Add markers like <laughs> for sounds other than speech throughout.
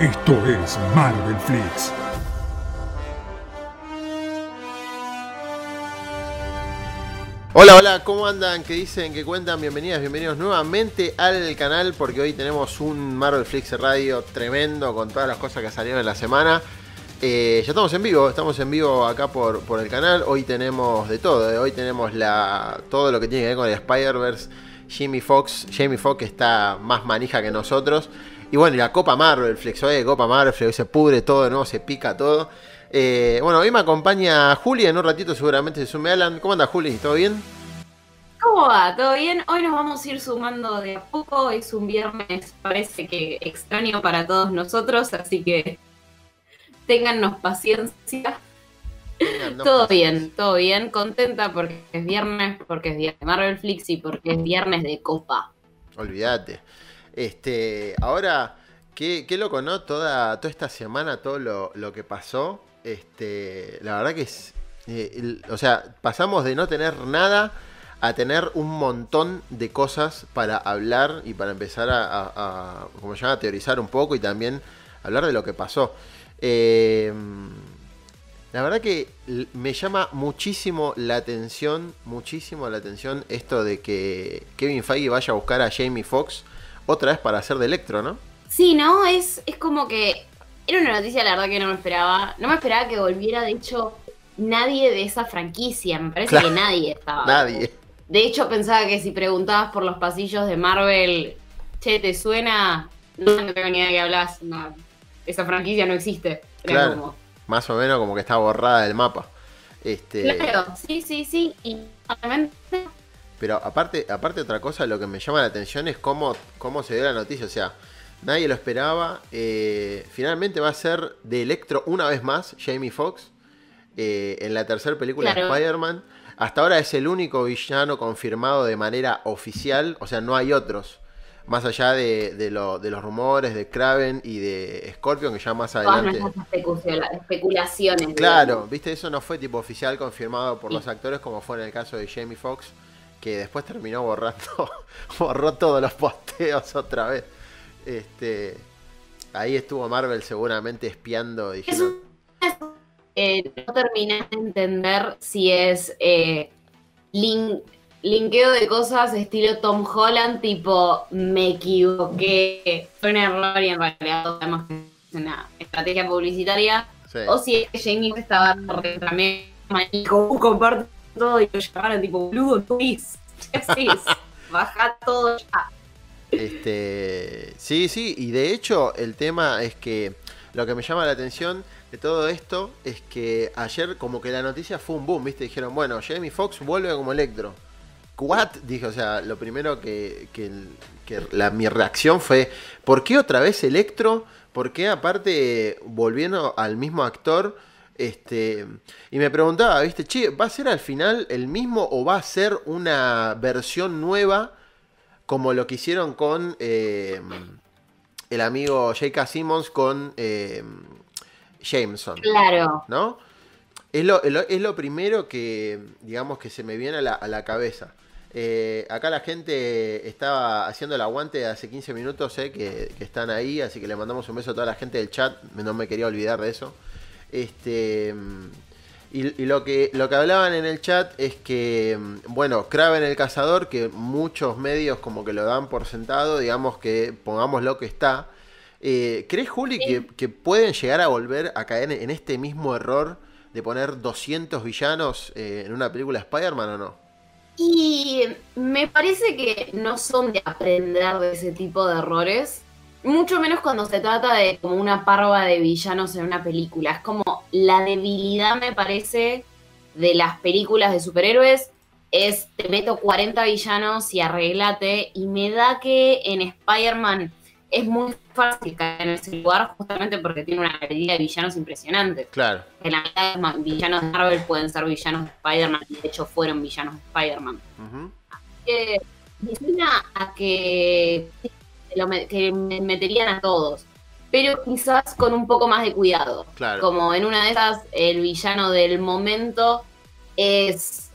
Esto es Marvel Flix. Hola, hola, ¿cómo andan? ¿Qué dicen? ¿Qué cuentan? Bienvenidas, bienvenidos nuevamente al canal porque hoy tenemos un Marvel Flix Radio tremendo con todas las cosas que salieron en la semana. Eh, ya estamos en vivo, estamos en vivo acá por, por el canal. Hoy tenemos de todo, eh. hoy tenemos la, todo lo que tiene que ver con el Spider-Verse. Jamie Foxx, Jamie Foxx está más manija que nosotros. Y bueno, y la Copa Marvel Flex, hoy Copa Marvel se pudre todo, ¿no? Se pica todo. Eh, bueno, hoy me acompaña Juli, en un ratito seguramente se sume Alan. ¿Cómo anda Juli? ¿Todo bien? ¿Cómo va? ¿Todo bien? Hoy nos vamos a ir sumando de a poco. Es un viernes, parece que extraño para todos nosotros, así que téngannos paciencia. Téngannos <laughs> todo paciencia. bien, todo bien. Contenta porque es viernes, porque es viernes de Marvel Flix y porque es viernes de Copa. Olvídate. Este, ahora, qué, qué loco, ¿no? Toda, toda esta semana, todo lo, lo que pasó. Este, la verdad que es. eh, o sea, pasamos de no tener nada a tener un montón de cosas para hablar y para empezar a, como se llama, teorizar un poco y también hablar de lo que pasó. Eh, la verdad que me llama muchísimo la atención, muchísimo la atención esto de que Kevin Feige vaya a buscar a Jamie Foxx otra vez para hacer de Electro, ¿no? Sí, ¿no? Es, es como que era una noticia, la verdad, que no me esperaba. No me esperaba que volviera, de hecho, nadie de esa franquicia. Me parece Claro. que nadie estaba. Nadie. De hecho, pensaba que si preguntabas por los pasillos de Marvel, che, ¿te suena? No, no tengo ni idea de qué hablas. No, esa franquicia no existe. Claro. como- Más o menos como que está borrada del mapa. Este, Claro, sí, sí, sí. Y obviamente, Pero aparte, aparte otra cosa, lo que me llama la atención es cómo, cómo se dio la noticia. O sea, nadie lo esperaba. Eh, finalmente va a ser de Electro una vez más, Jamie Foxx. eh, en la tercera película de. Spider-Man. Hasta ahora es el único villano confirmado de manera oficial. O sea, no hay otros. Más allá de, de lo- de los rumores de Kraven y de Scorpion, que ya más todas adelante. especula- especulaciones. Claro, digamos. viste, eso no fue tipo oficial confirmado por Sí. los actores como fue en el caso de Jamie Foxx, que después terminó borrando, <laughs> borró todos los posteos otra vez. Este, ahí estuvo Marvel seguramente espiando, diciendo, Eh, no terminé de entender si es eh, lin- linkeo de cosas estilo Tom Holland, tipo me equivoqué, fue un error y en realidad sabemos que es una estrategia publicitaria, sí. o si es que Jamie estaba también manico, uh, comparte todo y lo llamaron tipo boludo, Luis, ¿qué haces? Baja todo ya. Este, sí, sí, y de hecho el tema es que lo que me llama la atención de todo esto es que ayer como que la noticia fue un boom, ¿viste? Dijeron, bueno, Jamie Foxx vuelve como Electro. ¿What? Dije, o sea, lo primero que, que, que la, mi reacción fue, ¿por qué otra vez Electro? ¿Por qué aparte volviendo al mismo actor? Este, y me preguntaba, ¿viste? Che, ¿va a ser al final el mismo o va a ser una versión nueva? como lo que hicieron con eh, el amigo J.K. Simmons con eh, Jameson, Claro. ¿no? Es lo, es lo- es lo primero que, digamos, que se me viene a la, a la cabeza. Eh, acá la gente estaba haciendo el aguante hace 15 minutos, sé que, que están ahí, así que le mandamos un beso a toda la gente del chat, no me quería olvidar de eso. Este, y, y lo, que, lo que hablaban en el chat es que, bueno, Kraven el cazador, que muchos medios como que lo dan por sentado, digamos que pongamos lo que está. Eh, ¿Crees, Juli, que, que pueden llegar a volver a caer en este mismo error de poner 200 villanos eh, en una película de Spider-Man o no? Y me parece que no son de aprender de ese tipo de errores. Mucho menos cuando se trata de como una parva de villanos en una película. Es como la debilidad, me parece, de las películas de superhéroes. es te meto 40 villanos y arreglate. Y me da que en Spider-Man es muy fácil caer en ese lugar justamente porque tiene una cantidad de villanos impresionante. Claro. En la mitad de villanos de Marvel pueden ser villanos de Spider-Man y de hecho fueron villanos de Spider-Man. Ujú. Que me suena a que, lo me- que me meterían a todos, pero quizás con un poco más de cuidado. Claro. Como en una de esas, el villano del momento es,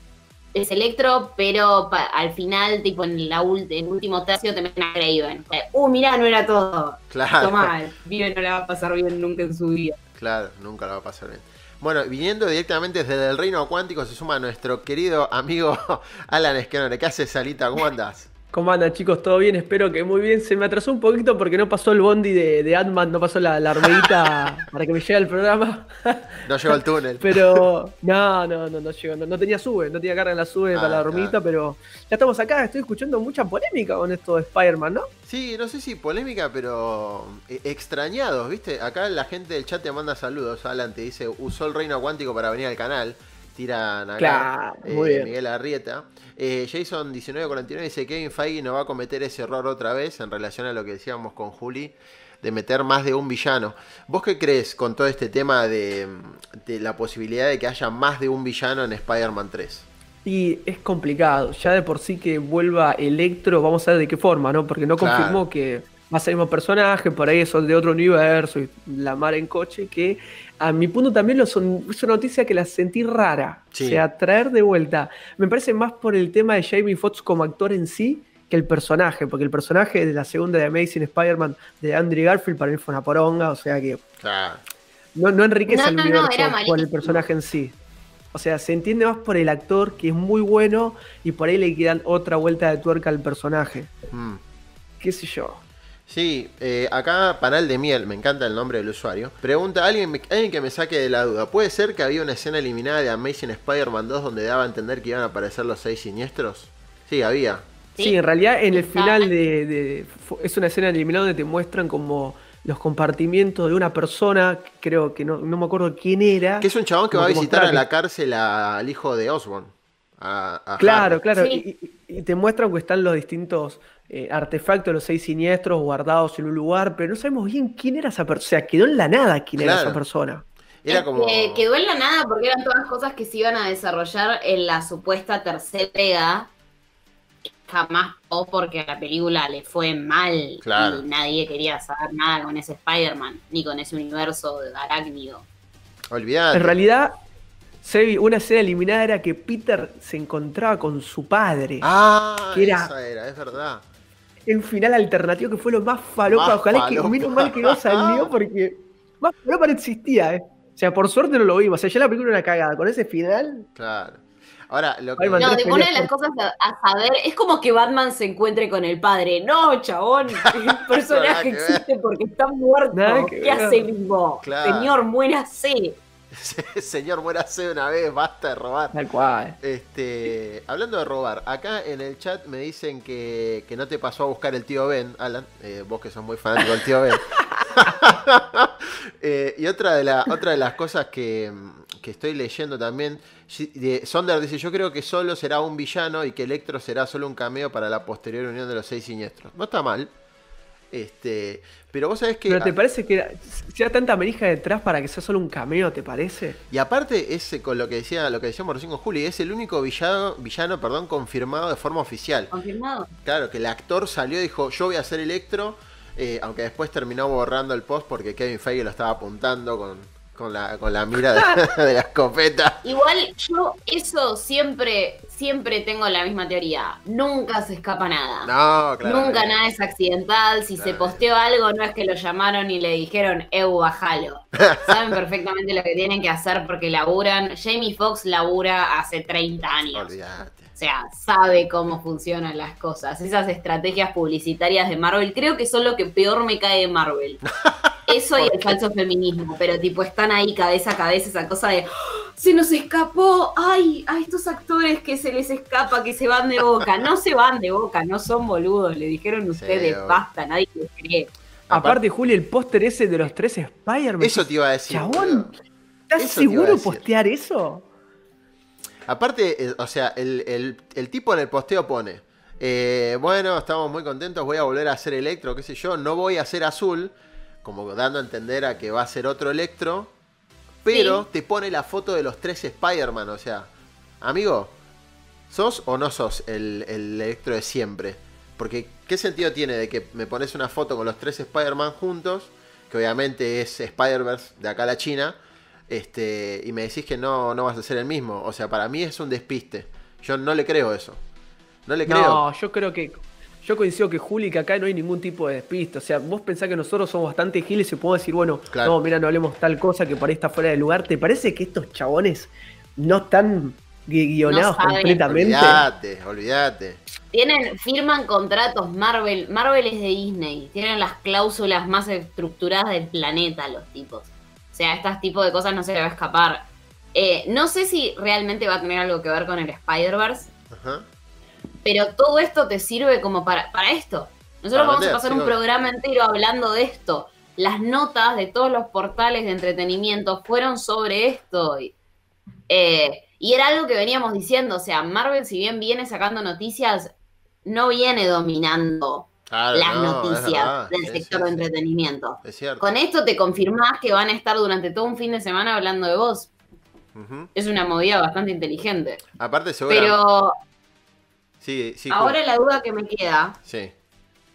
es Electro, pero pa- al final, tipo en la ult- el último tercio, te meten a Craven. Uh, mirá, no era todo. Claro. Tomá, <laughs> pibe no la va a pasar bien nunca en su vida. Claro, nunca lo va a pasar bien. Bueno, viniendo directamente desde el reino cuántico se suma nuestro querido amigo <laughs> Alan Esquenore. ¿Qué haces, Salita? ¿Cómo andas? ¿Cómo andan chicos? ¿Todo bien? Espero que muy bien. Se me atrasó un poquito porque no pasó el bondi de, de Ant-Man, no pasó la, la hormiguita <laughs> para que me llegue al programa. No llegó al túnel. Pero no, no, no, no llegó. No, no tenía sube, no tenía carga en la sube Ah, para la hormiguita, claro. pero ya estamos acá. Estoy escuchando mucha polémica con esto de Spider-Man, ¿no? Sí, no sé si polémica, pero eh, extrañados, ¿viste? Acá la gente del chat te manda saludos. Alan te dice, usó el reino cuántico para venir al canal. Tiran acá Claro, eh. Miguel Arrieta. Eh, Jason 1949 dice, Kevin Feige no va a cometer ese error otra vez en relación a lo que decíamos con Juli de meter más de un villano. ¿Vos qué crees con todo este tema de, de la posibilidad de que haya más de un villano en Spider-Man 3? Y es complicado. Ya de por sí que vuelva Electro, vamos a ver de qué forma, ¿no? Porque no Claro. confirmó que va a ser el mismo personaje, por ahí son de otro universo y la mar en coche, que a mi punto también lo son, es una noticia que la sentí rara. Sí. O sea, traer de vuelta. Me parece más por el tema de Jamie Foxx como actor en sí que el personaje, porque el personaje de la segunda de Amazing Spider-Man de Andrew Garfield para mí fue una poronga, o sea que no, no enriquece No, el no, no, universo por el personaje en sí. O sea, se entiende más por el actor que es muy bueno y por ahí le quedan otra vuelta de tuerca al personaje. Mm. ¿Qué sé yo? Sí, eh, acá Panal de Miel, me encanta el nombre del usuario. Pregunta, ¿alguien, alguien que me saque de la duda. ¿Puede ser que había una escena eliminada de Amazing Spider-Man 2 donde daba a entender que iban a aparecer los seis siniestros? Sí, había. Sí, Sí. en realidad en el Está- final de, es una escena eliminada donde te muestran como los compartimientos de una persona, creo que no, no me acuerdo quién era. Que es un chabón que va a visitar a la cárcel a- al hijo de Osborn. A, a Claro, Harry. claro. Sí. Y- y te muestran que están los distintos eh, artefactos, los seis siniestros guardados en un lugar, pero no sabemos bien quién era esa persona. O sea, quedó en la nada quién era esa persona. Era como... Eh, quedó en la nada porque eran todas cosas que se iban a desarrollar en la supuesta tercera entrega. Jamás o porque a la película le fue mal Claro. y nadie quería saber nada con ese Spider-Man, ni con ese universo de arácnido. Olvidate. En realidad, Sebi, una escena eliminada era que Peter se encontraba con su padre. Ah, que era- esa era, es verdad. En final alternativo que fue lo más falopa. Más Ojalá falopa. que menos mal que no salió <laughs> porque más falopa no existía, eh. O sea, por suerte no lo vimos. O sea, ya la película era una cagada. Con ese final, Claro. Ahora, lo que... No, una de las cosas a, a saber es como que Batman se encuentre con el padre. No, chabón, <laughs> el personaje existe porque está muerto. Nada ¿Qué ver. hace vivo? Claro. Señor, muérase. <laughs> Señor, muérase una vez, basta de robar. tal cual. Este, hablando de robar, acá en el chat me dicen que, que no te pasó a buscar el tío Ben, Alan, eh, vos que sos muy fanático del tío Ben. <laughs> Eh, y otra de, la, otra de las cosas que, que estoy leyendo también, Sonder dice, yo creo que solo será un villano y que Electro será solo un cameo para la posterior unión de los seis siniestros. No está mal. Este, pero vos sabés que... Pero ¿te parece que era, sea tanta merija detrás para que sea solo un cameo, te parece? Y aparte, ese con lo que decía, lo que decíamos recién con Juli, es el único villano, villano perdón, confirmado de forma oficial. Confirmado. Claro, que el actor salió y dijo, yo voy a ser Electro, eh, aunque después terminó borrando el post porque Kevin Feige lo estaba apuntando con, con la, con la mira de, <laughs> de la escopeta. Igual yo eso siempre, siempre tengo la misma teoría. Nunca se escapa nada. No, claro. Nunca nada es accidental. Si se posteó algo, no es que lo llamaron y le dijeron, Eu, bajalo. <laughs> Saben perfectamente lo que tienen que hacer porque laburan. Jamie Foxx labura hace 30 años. Olvídate. O sea, sabe cómo funcionan las cosas. Esas estrategias publicitarias de Marvel, creo que son lo que peor me cae de Marvel. <laughs> Eso y el falso feminismo, pero tipo están ahí cabeza a cabeza esa cosa de "¡Ah! Se nos escapó, ay, a estos actores que se les escapa, que se van de boca. No se van de boca, no son boludos, le dijeron ustedes, basta, nadie les cree. Aparte, Juli, el póster ese de los tres Spider-Man. Eso te iba a decir. Chabón. ¿estás seguro postear eso? Aparte, eh, o sea, el, el- el tipo en el posteo pone, eh, bueno, estamos muy contentos, voy a volver a hacer Electro, qué sé yo, no voy a hacer Azul, como dando a entender a que va a ser otro Electro, pero Sí. te pone la foto de los tres Spider-Man, o sea, amigo, ¿sos o no sos el, el Electro de siempre? Porque, ¿qué sentido tiene de que me pones una foto con los tres Spider-Man juntos, que obviamente es Spider-Verse de acá a la China, este, y me decís que no, no vas a ser el mismo? O sea, para mí es un despiste. Yo no le creo eso. No le creo. No, yo creo que. Yo coincido que Juli, que acá no hay ningún tipo de despiste. O sea, vos pensás que nosotros somos bastante giles y podemos decir, bueno, Claro. no, mira, no hablemos tal cosa que por ahí está fuera de lugar. ¿Te parece que estos chabones no están gui- guionados No completamente? Olvídate, olvídate. Tienen, firman contratos Marvel. Marvel es de Disney. Tienen las cláusulas más estructuradas del planeta, los tipos. O sea, este tipo de cosas no se le va a escapar. Eh, no sé si realmente va a tener algo que ver con el Spider-Verse, Ajá. Pero todo esto te sirve como para, para esto. Nosotros Para vamos vender, a pasar sí, un programa entero hablando de esto. Las notas de todos los portales de entretenimiento fueron sobre esto. Y, eh, y era algo que veníamos diciendo. O sea, Marvel, si bien viene sacando noticias, no viene dominando Claro, las no, noticias verdad. del sector de entretenimiento. Es cierto. Con esto te confirmás que van a estar durante todo un fin de semana hablando de vos. Es una movida bastante inteligente. Aparte, seguro. Pero Sí, sí. ahora la duda que me queda Sí.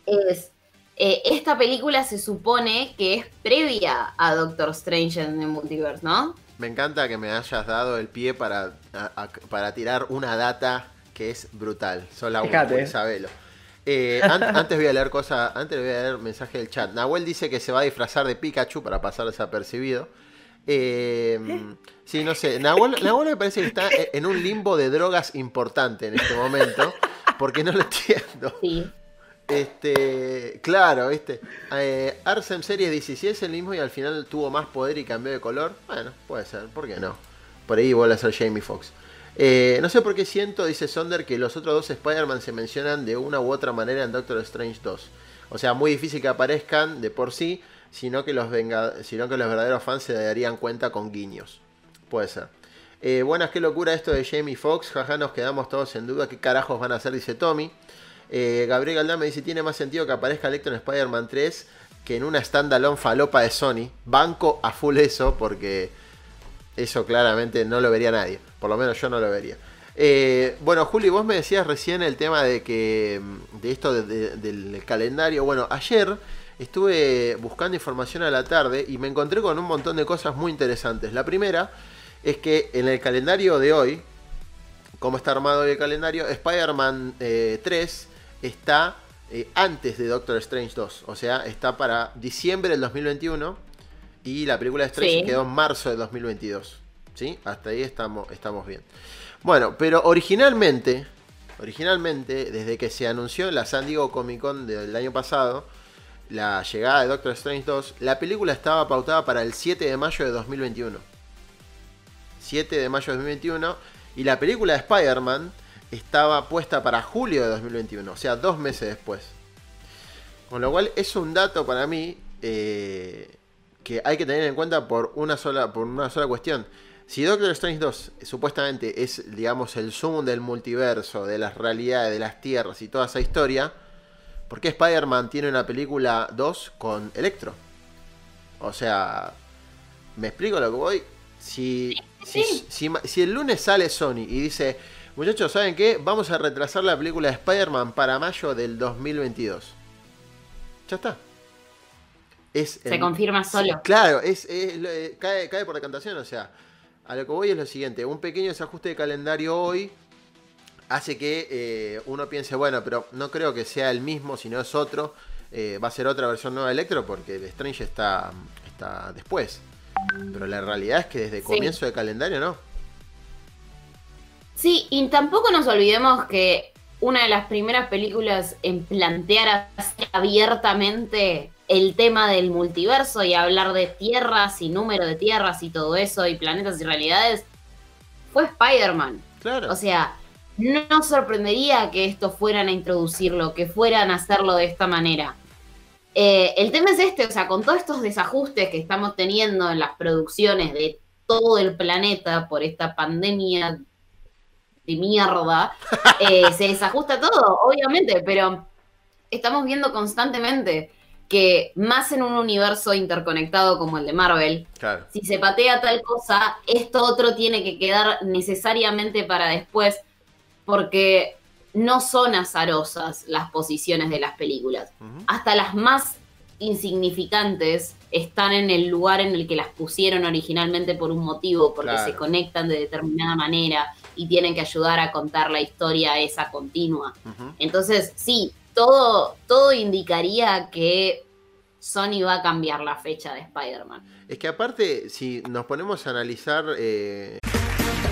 es, eh, esta película se supone que es previa a Doctor Strange en el Multiverse, ¿no? Me encanta que me hayas dado el pie para, a- a- para tirar una data que es brutal. Sos la Fíjate. única, Isabelo. Eh, an- <laughs> antes voy a leer cosas, antes voy a leer mensaje del chat. Nahuel dice que se va a disfrazar de Pikachu para pasar desapercibido. Eh, sí, no sé. Nahuel, Nahuel me parece que está e- en un limbo de drogas importante en este momento. Porque no lo entiendo. Sí. Este, claro, ¿viste? Eh, Arsem Series 16 es el mismo y al final tuvo más poder y cambió de color. Bueno, puede ser, ¿por qué no? Por ahí vuelve a ser Jamie Foxx. Eh, no sé por qué siento, dice Sonder, que los otros dos Spider-Man se mencionan de una u otra manera en Doctor Strange 2. O sea, muy difícil que aparezcan de por sí, sino que los, venga, sino que los verdaderos fans se darían cuenta con guiños. Puede ser. Eh, buenas, qué locura esto de Jamie Foxx. Jaja, nos quedamos todos en duda. ¿Qué carajos van a hacer? Dice Tommy. Eh, Gabriel Galdán me dice: Tiene más sentido que aparezca Electro en Spider-Man 3 que en una standalone falopa de Sony. Banco a full eso porque eso claramente no lo vería nadie. Por lo menos yo no lo vería. Eh, bueno, Juli, vos me decías recién el tema de que mm, de esto de- de- del calendario. Bueno, ayer estuve buscando información a la tarde y me encontré con un montón de cosas muy interesantes. La primera es que en el calendario de hoy, cómo está armado hoy el calendario, Spider-Man eh, 3 está eh, antes de Doctor Strange 2. O sea, está para diciembre del 2021 y la película de Strange Sí. quedó en marzo del 2022. ¿Sí? Hasta ahí estamos, estamos bien. Bueno, pero originalmente, originalmente, desde que se anunció en la San Diego Comic Con del año pasado, la llegada de Doctor Strange 2, la película estaba pautada para el 7 de mayo de 2021. 7 de mayo de 2021. Y la película de Spider-Man estaba puesta para julio de 2021, o sea, dos meses después. Con lo cual es un dato para mí eh, que hay que tener en cuenta por una sola, por una sola cuestión. Si Doctor Strange 2 eh, supuestamente es, digamos, el zoom del multiverso, de las realidades, de las tierras y toda esa historia, ¿por qué Spider-Man tiene una película 2 con Electro? O sea, ¿me explico lo que voy? Si, si, si el lunes sale Sony y dice, muchachos, ¿saben qué? Vamos a retrasar la película de Spider-Man para mayo del 2022. Ya está. Es Se el- confirma solo. Claro, es, eh, cae, cae por decantación. O sea, a lo que voy es lo siguiente: un pequeño desajuste de calendario hoy hace que eh, uno piense, bueno, pero no creo que sea el mismo, si no es otro. eh, va a ser otra versión nueva de Electro porque el Strange está, está después. Pero la realidad es que desde Sí. comienzo de calendario no. Sí, y tampoco nos olvidemos que una de las primeras películas en plantear así abiertamente el tema del multiverso y hablar de tierras y número de tierras y todo eso y planetas y realidades fue Spider-Man. Claro. O sea, no sorprendería que esto fueran a introducirlo, que fueran a hacerlo de esta manera. Eh, el tema es este, o sea, con todos estos desajustes que estamos teniendo en las producciones de todo el planeta por esta pandemia de mierda, <laughs> eh, se desajusta todo, obviamente, pero estamos viendo constantemente que más en un universo interconectado como el de Marvel, Claro. si se patea tal cosa, esto otro tiene que quedar necesariamente para después, porque no son azarosas las posiciones de las películas. Hasta las más insignificantes están en el lugar en el que las pusieron originalmente por un motivo, porque Claro. se conectan de determinada manera y tienen que ayudar a contar la historia esa continua. Entonces, sí, todo, todo indicaría que Sony va a cambiar la fecha de Spider-Man. Es que aparte, si nos ponemos a analizar eh,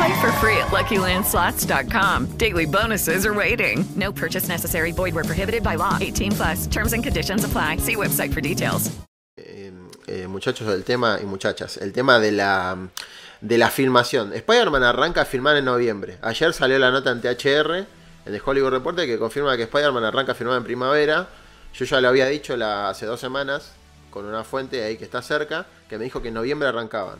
Play for free at LuckyLandSlots.com. Daily bonuses are waiting. No purchase necessary. Void where prohibited by law. 18 plus. Terms and conditions apply. See website for details. eh, muchachos del tema y muchachas, el tema de la, de la filmación. Spider-Man arranca a filmar en noviembre. Ayer salió la nota en THR, en el Hollywood Reporter, que confirma que Spider-Man arranca a filmar en primavera. Yo ya lo había dicho hace dos semanas, con una fuente ahí que está cerca, que me dijo que en noviembre arrancaban.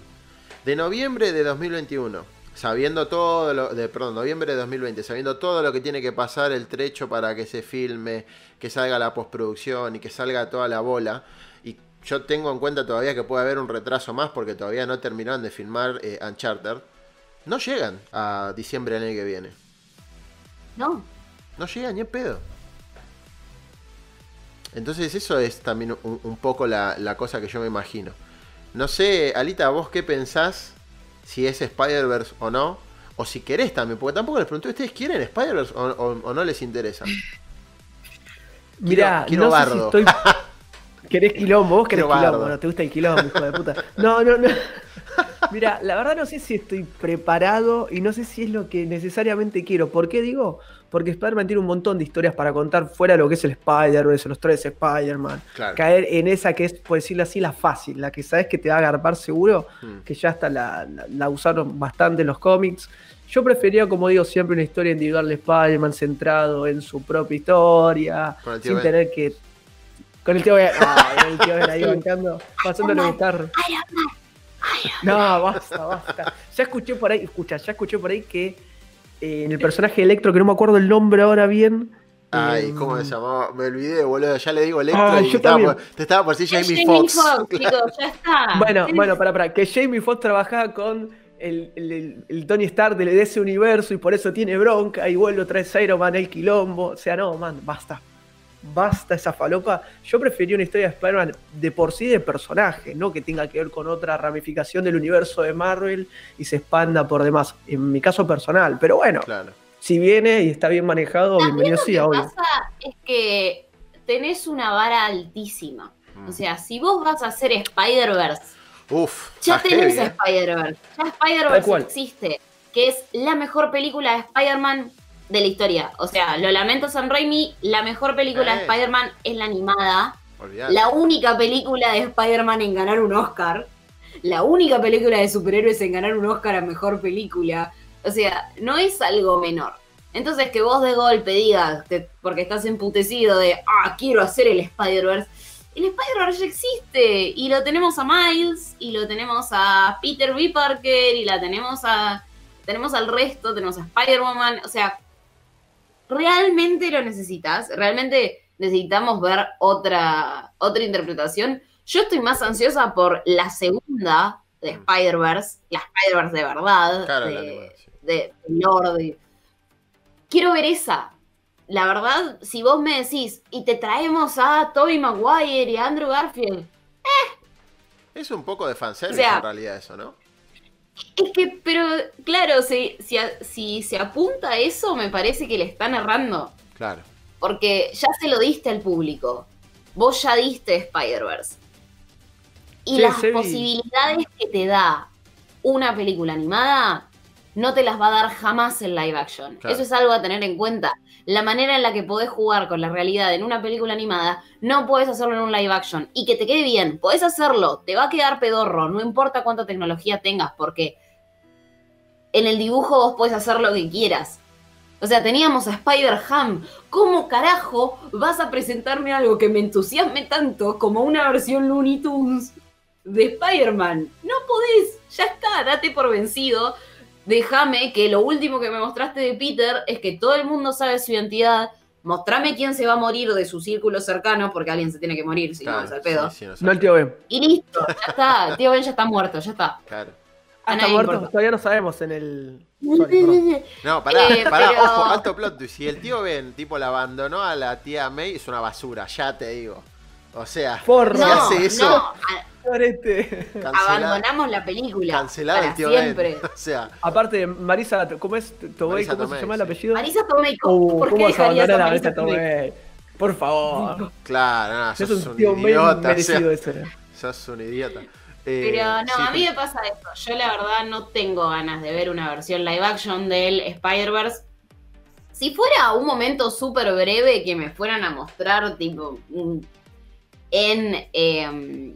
De noviembre de 2021, sabiendo todo lo, de, perdón, noviembre de 2020, sabiendo todo lo que tiene que pasar el trecho para que se filme, que salga la postproducción y que salga toda la bola. Y yo tengo en cuenta todavía que puede haber un retraso más porque todavía no terminaron de filmar eh, Uncharted. No llegan a diciembre del año que viene. No, No llegan ni en pedo. Entonces eso es también un, un poco la, la cosa que yo me imagino. No sé, Alita, ¿vos qué pensás? Si es Spider-Verse o no. O si querés también, porque tampoco les pregunté, ¿ustedes quieren Spider-Verse o, o- o no les interesa? Quiero no sé si bardo. estoy. <laughs> ¿Querés quilombo? Vos querés quilombo, no te gusta el quilombo, hijo de puta. No, no, no. <laughs> Mira, la verdad no sé si estoy preparado y no sé si es lo que necesariamente quiero. ¿Por qué digo? Porque Spider-Man tiene un montón de historias para contar fuera de lo que es el Spider-Verse, los tres Spider-Man. Claro. Caer en esa que es, por decirlo así, la fácil, la que sabes que te va a agarpar seguro, Hmm. que ya hasta la, la- la usaron bastante en los cómics. Yo prefería, como digo, siempre una historia individual de Spider-Man centrado en su propia historia, sin tener que. Con el tío Ben, <laughs> ah, el tío Ben ahí bancando, pasándole un carro. No, basta, basta. Ya escuché por ahí, escucha, ya escuché por ahí que eh, en el personaje de Electro, que no me acuerdo el nombre ahora bien. Ay, eh, ¿cómo se llamaba? Me olvidé, boludo. Ya le digo Electro Ah, y yo estaba por- te estaba por decir Jamie Jamie Foxx. Foxx, <laughs> chicos, ya está. Bueno, bueno, para, para, que Jamie Foxx trabajaba con el, el- el- el Tony Stark de, de ese universo y por eso tiene bronca y vuelve otra vez Iron Man el quilombo. O sea, no, man, basta. Basta esa falopa. Yo prefería una historia de Spider-Man de por sí de personaje, no que tenga que ver con otra ramificación del universo de Marvel y se expanda por demás. En mi caso personal. Pero bueno, Claro. si viene y está bien manejado, También bienvenido lo que obvio. pasa es que tenés una vara altísima. Mm. O sea, si vos vas a hacer Spider-Verse, ya tenés eh. Spider-Verse. Ya Spider-Verse existe, que es la mejor película de Spider-Man de la historia. O sea, lo lamento San Raimi, la mejor película de Eh. Spider-Man es la animada. Olvidate. La única película de Spider-Man en ganar un Oscar. La única película de superhéroes en ganar un Oscar a mejor película. O sea, no es algo menor. Entonces que vos de golpe digas, porque estás emputecido de, ah, quiero hacer el Spider-Verse. El Spider-Verse ya existe. Y lo tenemos a Miles, y lo tenemos a Peter B. Parker, y la tenemos a... Tenemos al resto, tenemos a Spider-Woman. O sea, realmente lo necesitas, realmente necesitamos ver otra, otra interpretación. Yo estoy más ansiosa por la segunda de Spider-Verse, la Spider-Verse de verdad, Claro, de, sí. de- Lord. Quiero ver esa. La verdad, si vos me decís, y te traemos a Tobey Maguire y a Andrew Garfield, eh, Es un poco de fanservice O sea- en realidad eso, ¿no? Es que, pero claro, si, si, si se apunta a eso, me parece que le están errando. Claro. Porque ya se lo diste al público. Vos ya diste Spider-Verse. Y Sí, las posibilidades que te da una película animada no te las va a dar jamás en live action. Claro. Eso es algo a tener en cuenta. La manera en la que podés jugar con la realidad en una película animada, no podés hacerlo en un live action. Y que te quede bien, podés hacerlo, te va a quedar pedorro, no importa cuánta tecnología tengas, porque en el dibujo vos podés hacer lo que quieras. O sea, teníamos a Spider-Ham. ¿Cómo carajo vas a presentarme algo que me entusiasme tanto como una versión Looney Tunes de Spider-Man? No podés, ya está, date por vencido. Déjame que lo último que me mostraste de Peter es que todo el mundo sabe su identidad. Mostrame quién se va a morir de su círculo cercano, porque alguien se tiene que morir, si no es al pedo. sí, sí, no el tío Ben. Y listo, ya está. El tío Ben ya está muerto, ya está. Claro. A está nadie muerto. importa. Todavía no sabemos en el. <laughs> Sorry. No, pará, Eh, pará, pero- ojo, alto plot twist. Si el tío Ben, tipo, la abandonó a la tía May, es una basura, ya te digo. O sea, si No, hace eso, no. Abandonamos la película. cancelado para el tío siempre. Ben. <laughs> O sea, Aparte, Marisa, ¿cómo es? Tomei, ¿Cómo Tomei, se llama el apellido? Marisa Tomei, Uh, ¿por qué ¿Cómo vas a dejarías abandonar a Marisa Marisa Tomei? Por favor. claro, no, Es sos un un, tío idiota. o merecido sea, ese. sos un idiota. Eh, Pero no, sí, a mí me pasa eso. Yo la verdad no tengo ganas de ver una versión live action del Spider-Verse. Si fuera un momento súper breve que me fueran a mostrar, tipo, mm, en em,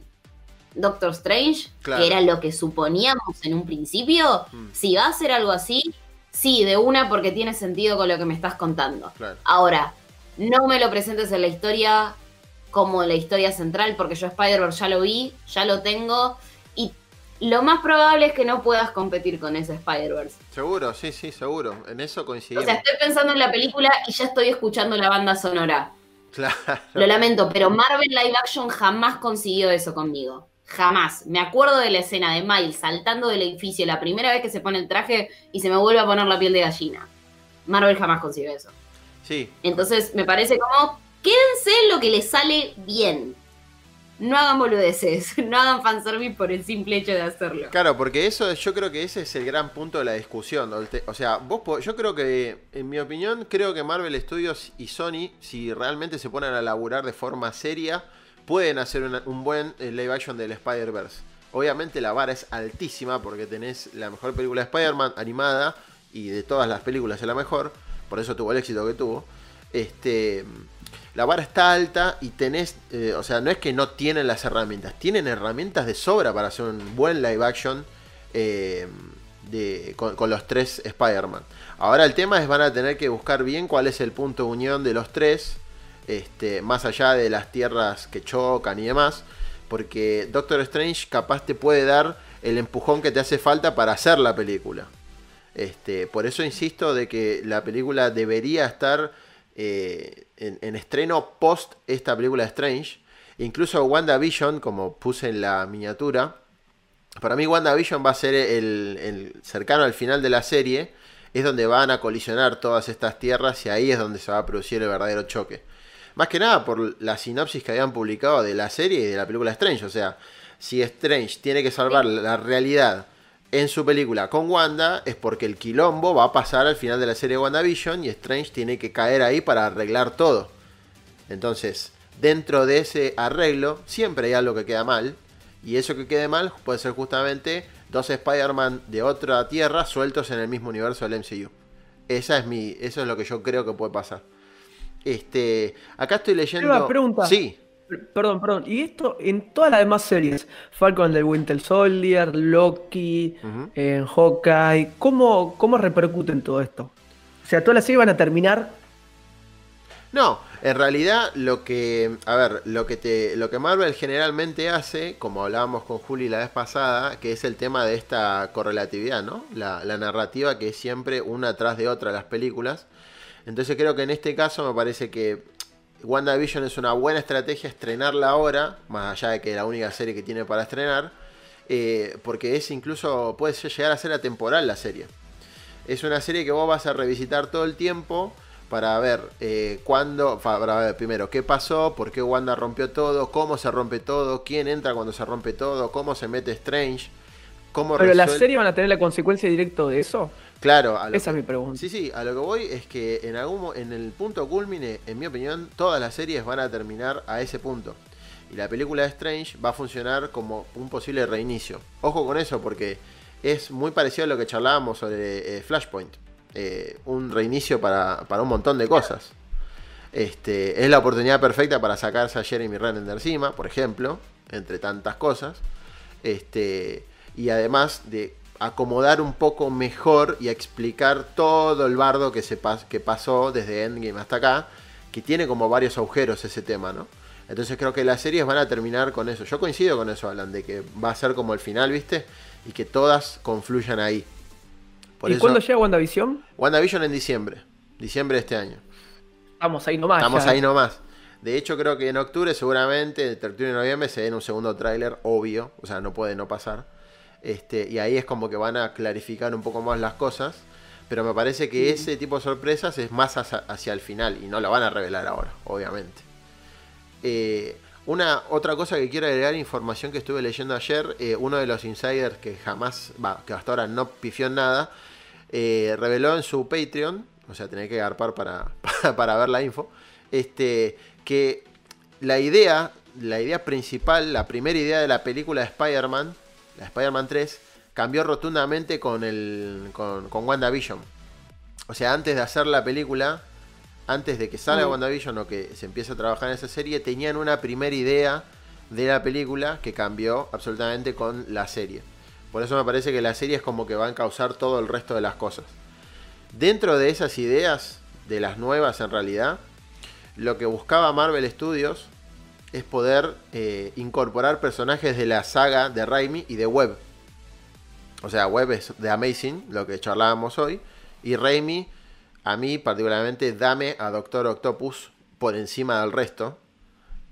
Doctor Strange, Claro. que era lo que suponíamos en un principio, Mm. si va a ser algo así, sí, de una porque tiene sentido con lo que me estás contando. Claro. Ahora, no me lo presentes en la historia como la historia central, porque yo Spider-Verse ya lo vi, ya lo tengo, y lo más probable es que no puedas competir con ese Spider-Verse. Seguro, sí, sí, seguro. En eso O coincidimos. sea, estoy pensando en la película y ya estoy escuchando la banda sonora. Claro. Lo lamento, pero Marvel Live Action jamás consiguió eso conmigo. Jamás. Me acuerdo de la escena de Miles saltando del edificio la primera vez que se pone el traje y se me vuelve a poner la piel de gallina. Marvel jamás consiguió eso. Sí, Entonces me parece como, quédense en lo que les sale bien. No hagan boludeces, <laughs> no hagan fanservice por el simple hecho de hacerlo. Claro, porque eso yo creo que ese es el gran punto de la discusión. O sea, vos yo creo que, en mi opinión, creo que Marvel Studios y Sony, si realmente se ponen a laburar de forma seria, pueden hacer un buen eh, live action del Spider-Verse. Obviamente la vara es altísima porque tenés la mejor película de Spider-Man animada y de todas las películas es la mejor, por eso tuvo el éxito que tuvo. Este, la vara está alta y tenés, eh, o sea, no es que no tienen las herramientas, tienen herramientas de sobra para hacer un buen live action eh, con, con los tres Spider-Man. Ahora el tema es van a tener que buscar bien cuál es el punto de unión de los tres, este, más allá de las tierras que chocan y demás, porque Doctor Strange capaz te puede dar el empujón que te hace falta para hacer la película. Este, por eso insisto de que la película debería estar eh, en, en estreno post esta película de Strange. Incluso WandaVision, como puse en la miniatura, para mí WandaVision va a ser el cercano al final de la serie. Es donde van a colisionar todas estas tierras y ahí es donde se va a producir el verdadero choque. Más que nada por la sinopsis que habían publicado de la serie y de la película Strange. O sea, si Strange tiene que salvar la realidad en su película con Wanda, es porque el quilombo va a pasar al final de la serie WandaVision y Strange tiene que caer ahí para arreglar todo. Entonces, dentro de ese arreglo, siempre hay algo que queda mal. Y eso que quede mal puede ser justamente dos Spider-Man de otra tierra sueltos en el mismo universo del MCU. Esa es mi, eso es lo que yo creo que puede pasar. Este, acá estoy leyendo. Eva, pregunta. Sí, Perdón, perdón. Y esto en todas las demás series, Falcon del Winter Soldier, Loki, Hawkeye, ¿cómo, ¿cómo repercuten todo esto? O sea, todas las series van a terminar. No, en realidad lo que, a ver, lo que te, lo que Marvel generalmente hace, como hablábamos con Juli la vez pasada, que es el tema de esta correlatividad, ¿no? La, la narrativa que es siempre una tras de otra las películas. Entonces creo que en este caso me parece que WandaVision es una buena estrategia estrenarla ahora, más allá de que es la única serie que tiene para estrenar, eh, porque es incluso, puede llegar a ser atemporal la serie. Es una serie que vos vas a revisitar todo el tiempo para ver eh, cuándo, para ver primero qué pasó, por qué Wanda rompió todo, cómo se rompe todo, quién entra cuando se rompe todo, cómo se mete Strange, cómo Pero la serie van a tener la consecuencia directa de eso. Claro, a lo Esa que- es mi pregunta. Sí, sí, a lo que voy es que en algún en el punto culmine, en mi opinión, todas las series van a terminar a ese punto. Y la película de Strange va a funcionar como un posible reinicio. Ojo con eso porque es muy parecido a lo que charlábamos sobre eh, Flashpoint. Eh, un reinicio para, para un montón de cosas. Este, es la oportunidad perfecta para sacarse a Jeremy Renner de encima, por ejemplo, entre tantas cosas. Este, y además de acomodar un poco mejor y explicar todo el bardo que, se pas- que pasó desde Endgame hasta acá, que tiene como varios agujeros ese tema, ¿no? Entonces creo que las series van a terminar con eso. Yo coincido con eso, Alan, de que va a ser como el final, ¿viste? Y que todas confluyan ahí. Por ¿Y eso, cuándo llega WandaVision? WandaVision en diciembre. Diciembre de este año. Estamos ahí nomás. Estamos ya. ahí nomás. De hecho, creo que en octubre, seguramente, entre octubre y noviembre, se den un segundo tráiler, obvio. O sea, no puede no pasar. Este, y ahí es como que van a clarificar un poco más las cosas. Pero me parece que ese tipo de sorpresas es más hacia, hacia el final. Y no lo van a revelar ahora, obviamente. Eh, una otra cosa que quiero agregar, información que estuve leyendo ayer, eh, uno de los insiders que jamás, que hasta ahora no pifió en nada, eh, reveló en su Patreon, o sea, tenés que garpar <laughs> para, para ver la info, este, que la idea, la idea principal, la primera idea de la película de Spider-Man, la Spider-Man 3, cambió rotundamente con, el, con, con WandaVision. O sea, antes de hacer la película, antes de que salga Mm. WandaVision o que se empiece a trabajar en esa serie, tenían una primera idea de la película que cambió absolutamente con la serie. Por eso me parece que la serie es como que va a encauzar todo el resto de las cosas. Dentro de esas ideas, de las nuevas en realidad, lo que buscaba Marvel Studios es poder eh, incorporar personajes de la saga de Raimi y de Webb. O sea, Webb es de Amazing, lo que charlábamos hoy, y Raimi, a mí particularmente, dame a Doctor Octopus por encima del resto.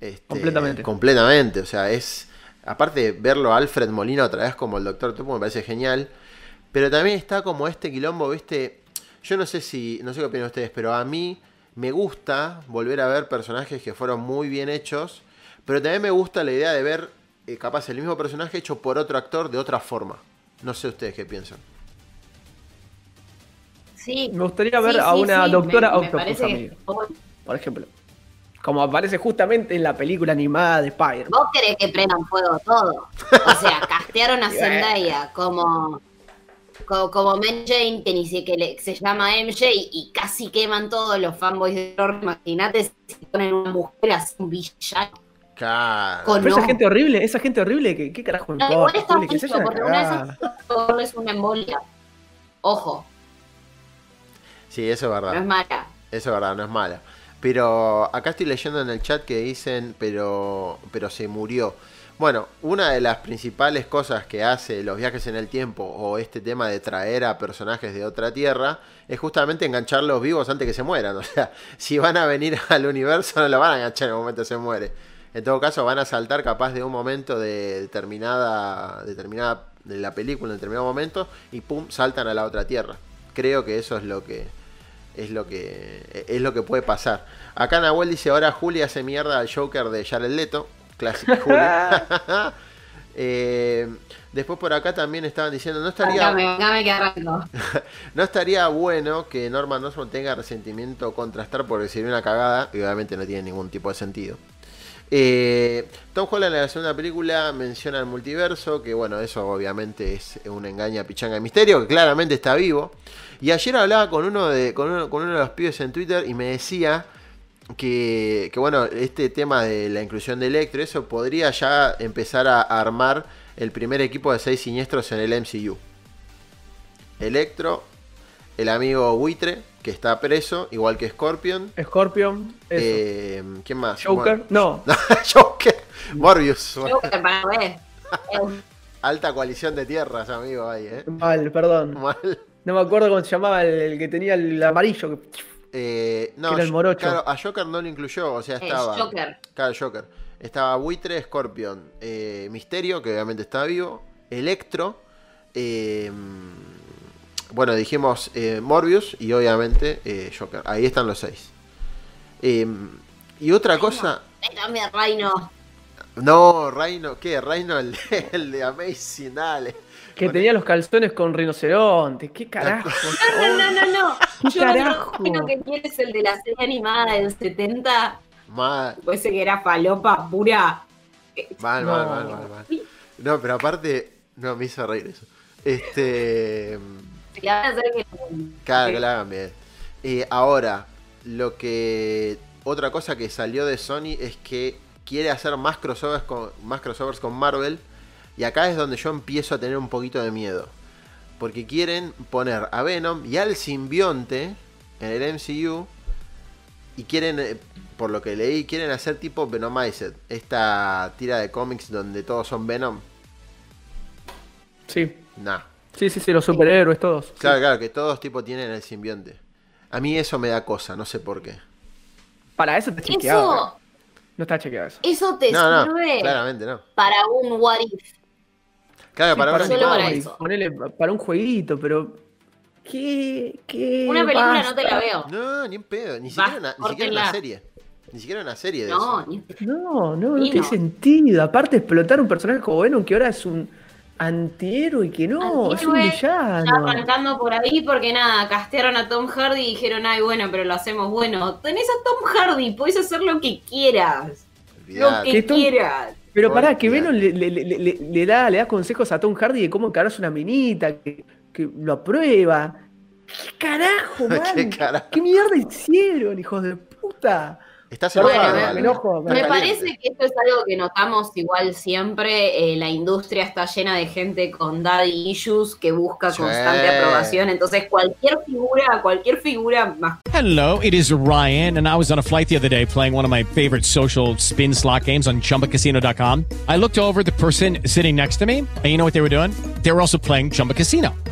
Este, Completamente. Completamente, o sea, es... Aparte de verlo a Alfred Molina otra vez como el Doctor Octopus, me parece genial. Pero también está como este quilombo, ¿viste? Yo no sé si, no sé qué opinan ustedes, pero a mí me gusta volver a ver personajes que fueron muy bien hechos, pero también me gusta la idea de ver eh, capaz el mismo personaje hecho por otro actor de otra forma. No sé ustedes qué piensan. Sí. Me gustaría ver Sí, a sí, una sí, doctora me- me Octopus, que- amigo, por ejemplo. Como aparece justamente en la película animada de Spider. Vos querés que prendan fuego todo. O sea, <laughs> castearon a Zendaya como, como, como Mary Jane, que ni siquiera le- se llama MJ, y casi queman todos los fanboys de Thor. Imagínate si ponen una mujer así, un villano. Claro. Con Pero esa no. gente horrible, esa gente horrible, ¿qué, qué carajo importa? igual está vayan a porque una de esas es una embolia. Ojo, Sí, eso es verdad. no es mala. Eso es verdad, no es mala. Pero acá estoy leyendo en el chat que dicen, pero, pero se murió. Bueno, una de las principales cosas que hace los viajes en el tiempo o este tema de traer a personajes de otra tierra es justamente engancharlos vivos antes que se mueran. <laughs> O sea, si van a venir al universo no lo van a enganchar en el momento que se muere. En todo caso, van a saltar capaz de un momento de determinada, determinada de la película en determinado momento y pum, saltan a la otra tierra. Creo que eso es lo que es lo que es lo que puede pasar. Acá Nahuel dice, ahora Juli hace mierda al Joker de Jared Leto. Clásico <laughs> Juli. <laughs> Eh, después por acá también estaban diciendo, no estaría, Acá me, acá me agarrando. <laughs> no estaría bueno que Norman Osborn tenga resentimiento contra Star porque sería una cagada, y obviamente no tiene ningún tipo de sentido. Eh, Tom Holland en la segunda película menciona el multiverso, que bueno, eso obviamente es un engaña pichanga de misterio, que claramente está vivo. Y ayer hablaba con uno de, con uno, de los pibes en Twitter y me decía que, que, bueno, este tema de la inclusión de Electro, eso podría ya empezar a armar el primer equipo de seis siniestros en el MCU. Electro, el amigo Buitre, que está preso, igual que Scorpion. Scorpion, eso. Eh, ¿Quién más? Joker, no. <laughs> Joker. Morbius. Joker, para ver. <laughs> Alta coalición de tierras, amigo, ahí, ¿eh? Mal, perdón. Mal. No me acuerdo cómo se llamaba el, el que tenía el amarillo. que- Eh, no, Que era el morocho. claro, a Joker no lo incluyó, o sea, Es estaba. Joker. Claro, Joker. Estaba Buitre, Scorpion, eh, Misterio, que obviamente está vivo, Electro, eh, bueno, dijimos eh, Morbius y obviamente eh, Joker. Ahí están los seis. Eh, y otra cosa. Dame a Reino. No, Reino, ¿qué? Reino, el de, <laughs> el de Amazing, dale. Que tenía los calzones con rinoceronte. ¿Qué carajo? <laughs> No, no, no, no. ¿Qué Yo carajo? el Reino que quieres el de la serie animada del 70. Mal, Puede ser que era falopa pura. mal, No. mal, mal, mal, mal. No, pero aparte, no, me hizo reír eso. Este. Se la van a hacer que. Claro, que la hagan bien. Eh, ahora, lo que. Otra cosa que salió de Sony es que quiere hacer más crossovers con, más crossovers con Marvel. Y acá es donde yo empiezo a tener un poquito de miedo. Porque quieren poner a Venom y al simbionte en el MCU. Y quieren, eh, por lo que leí, quieren hacer tipo Venomized. Esta tira de cómics donde todos son Venom. Sí. Nah. Sí, sí, sí, los superhéroes todos. Claro, claro, que todos tipo tienen el simbionte. A mí eso me da cosa, no sé por qué. Para eso está chequeado. Eso, No está chequeado eso. eso te No, no, sirve claramente no. para un what if. Claro, Sí, para para, una Solo para un- eso. ponele para un jueguito, pero. ¿Qué? ¿Qué? Una película no te la veo. No, ni en pedo, ni siquiera, una, ni siquiera una serie. Ni siquiera una serie de No, eso. ni- No, no, no Y tiene no. sentido. Aparte, explotar un personaje como Venom que ahora es un antihéroe y que no, es un Antihéroe, Ya villano. arrancando por ahí porque nada, castearon a Tom Hardy y dijeron, ay, bueno, pero lo hacemos bueno. Tenés a Tom Hardy, podés hacer lo que quieras. Lo que Que Tom- quieras. Pero pará, que. Venom le, le- le- le- le da, le da consejos a Tom Hardy de cómo encararse una minita, que, que lo aprueba. ¿Qué carajo, man? <laughs> ¿Qué carajo? ¿Qué mierda hicieron, hijos de puta? Estás Bueno, enojado, me- Ale. me enojo, Me Estás parece que esto es algo que notamos igual siempre. eh, la industria está llena de gente con daddy issues que busca Sí. constante aprobación. Entonces, cualquier figura, cualquier figura más Hello, it is Ryan, and I was on a flight the other day playing one of my favorite social spin slot games on chumbacasino.com. I looked over at the person sitting next to me, and you know what they were doing? They were also playing Chumba Casino.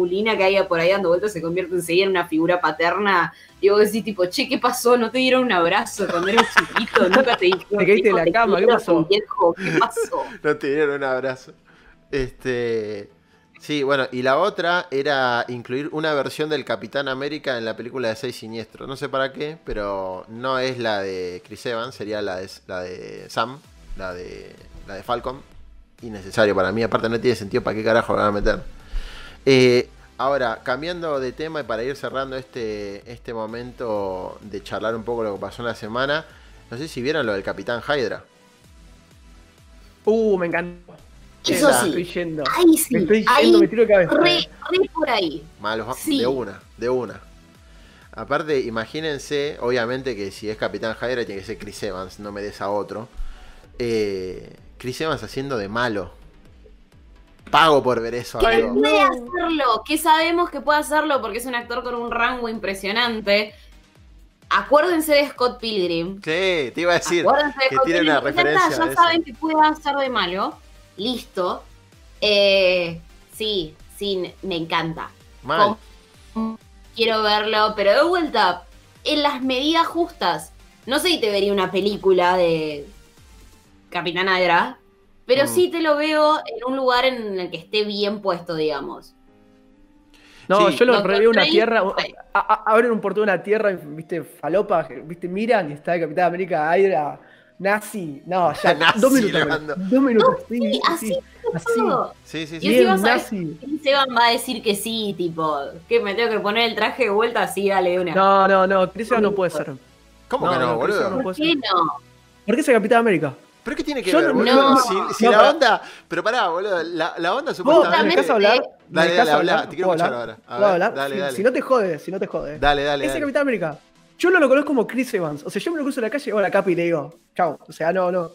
Masculina que haya por ahí dando vueltas se convierte enseguida en una figura paterna. Y vos decís, tipo, che, ¿qué pasó? ¿No te dieron un abrazo cuando eras chiquito? Nunca te dijeron. Te caíste de la "Hijo, cama, ¿qué pasó?" viejo, ¿Qué pasó? <laughs> No te dieron un abrazo. Este. Sí, bueno, y la otra era incluir una versión del Capitán América en la película de Seis Siniestros. No sé para qué, pero no es la de Chris Evans, sería la de, la de Sam, la de, la de Falcon. Innecesario para mí, aparte no tiene sentido para qué carajo lo van a meter. Eh, ahora, cambiando de tema y para ir cerrando este, este momento de charlar un poco lo que pasó en la semana, no sé si vieron lo del Capitán Hydra. Uh, me encantó. Eso sí. estoy yendo. Ahí sí. Me estoy ahí, yendo, me tiro de cabeza. Re, re por ahí. Malos, Sí. de una, de una. Aparte, imagínense, obviamente que si es Capitán Hydra tiene que ser Chris Evans, no me des a otro. Eh, Chris Evans haciendo de malo. Pago por ver eso, Que amigo. puede hacerlo, que sabemos que puede hacerlo porque es un actor con un rango impresionante. Acuérdense de Scott Pilgrim. Sí, te iba a decir Acuérdense de que Scott tiene Pilgrim. una Ya está, referencia. Ya de eso. saben que puede hacer de malo. Listo. Eh, sí, sí, me encanta. Mal. Quiero verlo, pero de vuelta, en las medidas justas. No sé si te vería una película de Capitán Hydra, pero Mm. sí te lo veo en un lugar en el que esté bien puesto, digamos. No, Sí. yo lo reveo una tierra. abren un portón de una tierra, viste, falopa, viste, miran y está el Capitán América Hydra, nazi. No, <laughs> ya, Nazi dos minutos. menos. Dos minutos, sí, Sí, sí, así sí, así. todo. Sí, sí, Y sí. Bien, nazi. Evans va a decir que sí, tipo, que me tengo que poner el traje de vuelta así, dale de una. No, no, no, Chris Evans no puede ser. ¿Cómo No, que no, no, boludo? No ¿Por qué ser. no? ¿Por qué es el Capitán América? ¿Pero qué tiene que Yo ver, no- boludo? no, si si no, la pará. onda. Pero pará, boludo. La, la onda ¿Vos supuestamente. me dejás hablar? ¿Me Dale, dale, habla. Te quiero ¿Puedo escuchar hablar? ahora. A ¿Puedo ver, hablar? dale, si, dale. si no te jode, si no te jode. Dale, dale, Ese dale. Capitán América. Yo no lo conozco como Chris Evans. O sea, yo me lo cruzo en la calle, hago la capa y le digo, chao. O sea, no, no.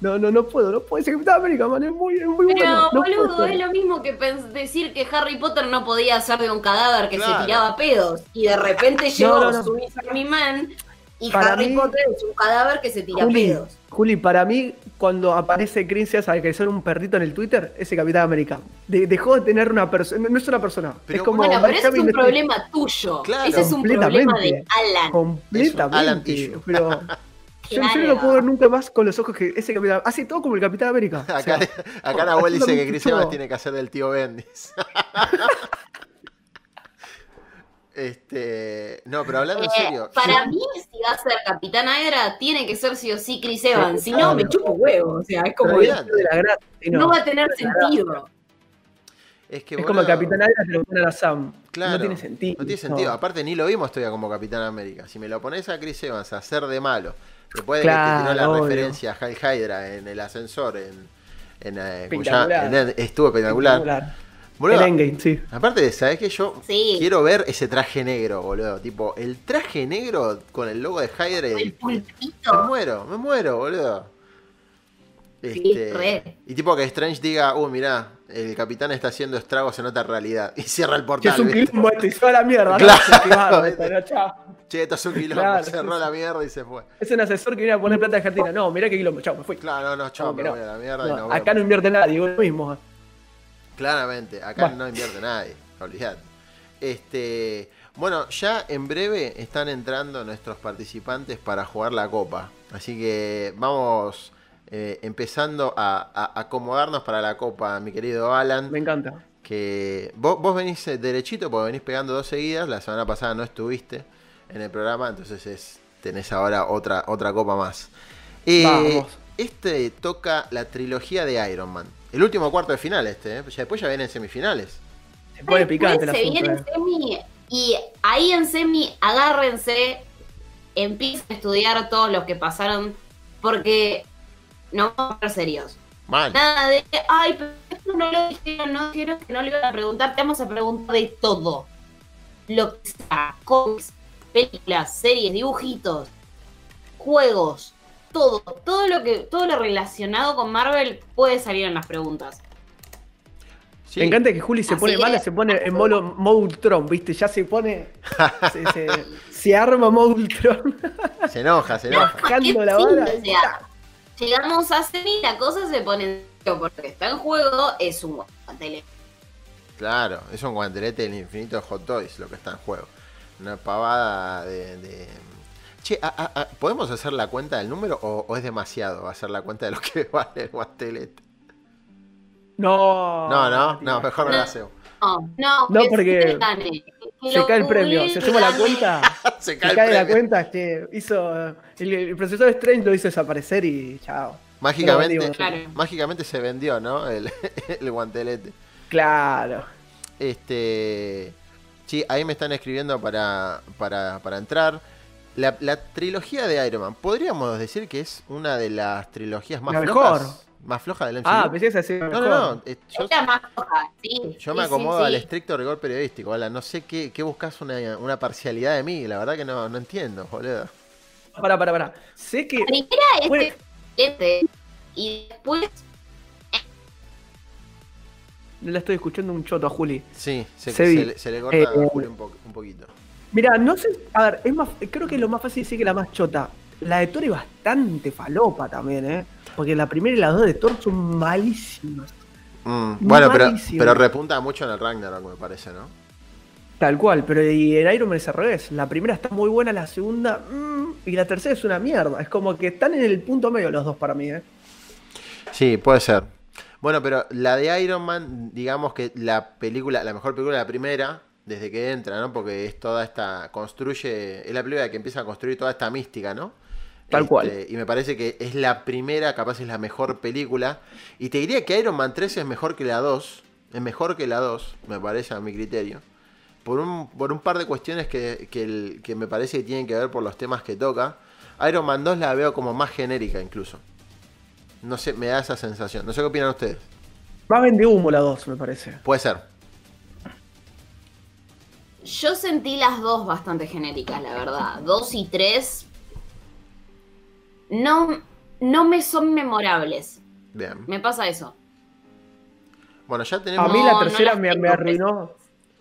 No, no, no puedo, no puedo. Ese Capitán América, man, es muy, es muy Pero, bueno. No boludo, puedo. es lo mismo que decir que Harry Potter no podía ser de un cadáver que Claro. se tiraba pedos. Y de repente llegó no, no. su Army Man y Para Harry mí- Potter es un cadáver que se tira Juli, pedos. Juli, para mí, cuando aparece Chris Evans al crecer un perrito en el Twitter, ese Capitán América. De- dejó de tener una persona. No es una persona. Pero es como. Bueno, pero ese es un este- problema tuyo. Claro. Ese es un problema de. Alan. Completamente. Alan Tissue. <laughs> pero. Yo, yo no lo Claro. puedo ver nunca más con los ojos que ese Capitán. Hace todo como el Capitán América. O Acá, sea, acá Nahuel dice que Chris. Evans tiene que hacer del tío Bendis. <laughs> este. No, pero hablando en Eh, serio. para mí, si va a ser Capitán Hydra, tiene que ser sí o sí Chris Evans. Si no, me chupo huevo. O sea, es como. De la gracia, y No va a tener sentido. Es que Es como el Capitán América se lo pone a la Sam. Claro, no tiene sentido. No tiene sentido. Aparte, ni lo vimos todavía como Capitán América. Si me lo pones a Chris Evans a hacer de malo, después de que Claro, te tiró la obvio. referencia a Hal Hydra en el ascensor, en. en, eh, ¿cómo se Espectacular. En- estuvo espectacular. Espectacular. Boludo, El Endgame, sí. Aparte, ¿sabes qué? Yo Sí. quiero ver ese traje negro, boludo. Tipo, el traje negro con el logo de Hydra. El pulpito. Me muero, me muero, boludo. Sí, Este, re. y tipo que Strange diga, uh, mirá, el capitán está haciendo estragos en otra realidad. Y cierra el portal. es un ¿viste? quilombo esto y se va a la mierda. ¿no? Claro. ¿no? <laughs> Chao. Che, esto es un quilombo. Claro, cerró sí, la mierda y se fue. Es un asesor que viene a poner plata en Argentina. No, mirá qué quilombo. Chao, me fui. Claro, no, no, chao, me no. voy a la mierda y No, acá no invierte nadie, lo mismo. Claramente, acá Bueno. no invierte nadie, olvidate. Este, bueno, ya en breve están entrando nuestros participantes para jugar la copa. Así que vamos eh, empezando a, a acomodarnos para la copa, mi querido Alan. Me encanta. Que vos, vos venís eh, derechito porque venís pegando dos seguidas. La semana pasada no estuviste en el programa, entonces es, tenés ahora otra, otra copa más. Eh, Vamos. Este toca la trilogía de Iron Man. El último cuarto de final este, ¿eh? Ya después ya vienen semifinales. Se pone picante el se viene eh. semi y ahí en semi agárrense, empiecen a estudiar todos los que pasaron, porque no vamos a ser serios. Mal. Nada de, ay, pero esto no lo dijeron, no dijeron que no le iban a preguntar, te vamos a preguntar de todo. Lo que sea, cómics, películas, series, dibujitos, juegos, todo, todo lo que, todo lo relacionado con Marvel puede salir en las preguntas. Sí. Me encanta que Juli se Así pone que- mala, se pone en <laughs> modo Moultron, ¿viste? Ya se pone. <laughs> se, se- se arma Moultron. <laughs> Se enoja, se enoja. Bajando la o sea, llegamos a semi, la cosa se pone en porque está en juego, es un tele. Claro, es un guantelete del infinito de Hot Toys lo que está en juego. Una pavada de. de- Che, a- a- a, ¿podemos hacer la cuenta del número o, o es demasiado hacer la cuenta de lo que <laughs> vale el guantelete? No. No, no, no, mejor no lo hacemos. No, no, No, que porque se Se cae el premio. Se suma la cuenta. Se <laughs> Se cae cae, el la cuenta que hizo. El, el profesor Strange lo hizo desaparecer y chao. Mágicamente, vendimos. Claro. mágicamente se vendió, ¿no? El, <laughs> el guantelete. Claro. Este. Sí, ahí me están escribiendo para, para, para entrar. La, la trilogía de Iron Man, podríamos decir que es una de las trilogías más La flojas. mejor. Más floja del MCU. Ah, pensé que no, mejor. no, no. eh, Yo, Es la más floja, sí. yo me sí, acomodo sí. al estricto rigor periodístico. No sé qué, qué buscas una, una parcialidad de mí. La verdad que no, no entiendo, boludo. Pará, pará, pará. Sé que. La primera es Bueno. excelente y después No la estoy escuchando un choto a Juli. Sí, se, Se se le, se le corta Eh, a Julio un, po- un poquito. Mira, no sé. A ver, es más, creo que lo más fácil decir que la más chota. La de Thor es bastante falopa también, ¿eh? Porque la primera y la dos de Thor son malísimas. Mm, bueno, pero, pero repunta mucho en el Ragnarok, me parece, ¿no? Tal cual, pero y en Iron Man es al revés. La primera está muy buena, la segunda. mm, y la tercera es una mierda. Es como que están en el punto medio los dos para mí, ¿eh? Sí, puede ser. Bueno, pero la de Iron Man, digamos que la película, la mejor película, la primera, desde que entra, ¿no? Porque es toda esta, construye, es la película que empieza a construir toda esta mística, ¿no? Tal Este, cual. Y me parece que es la primera, capaz es la mejor película. Y te diría que Iron Man 3 es mejor que la 2. Es mejor que la 2, me parece a mi criterio. Por un, por un par de cuestiones que, que, el- que me parece que tienen que ver por los temas que toca. Iron Man 2 la veo como más genérica incluso. No sé, me da esa sensación. No sé qué opinan ustedes. Más vende humo la 2, me parece. Puede ser. Yo sentí las dos bastante genéricas, la verdad. Dos y tres no, no me son memorables. Bien. Me pasa eso. Bueno, ya tenemos. A mí la No, no tercera me arruinó.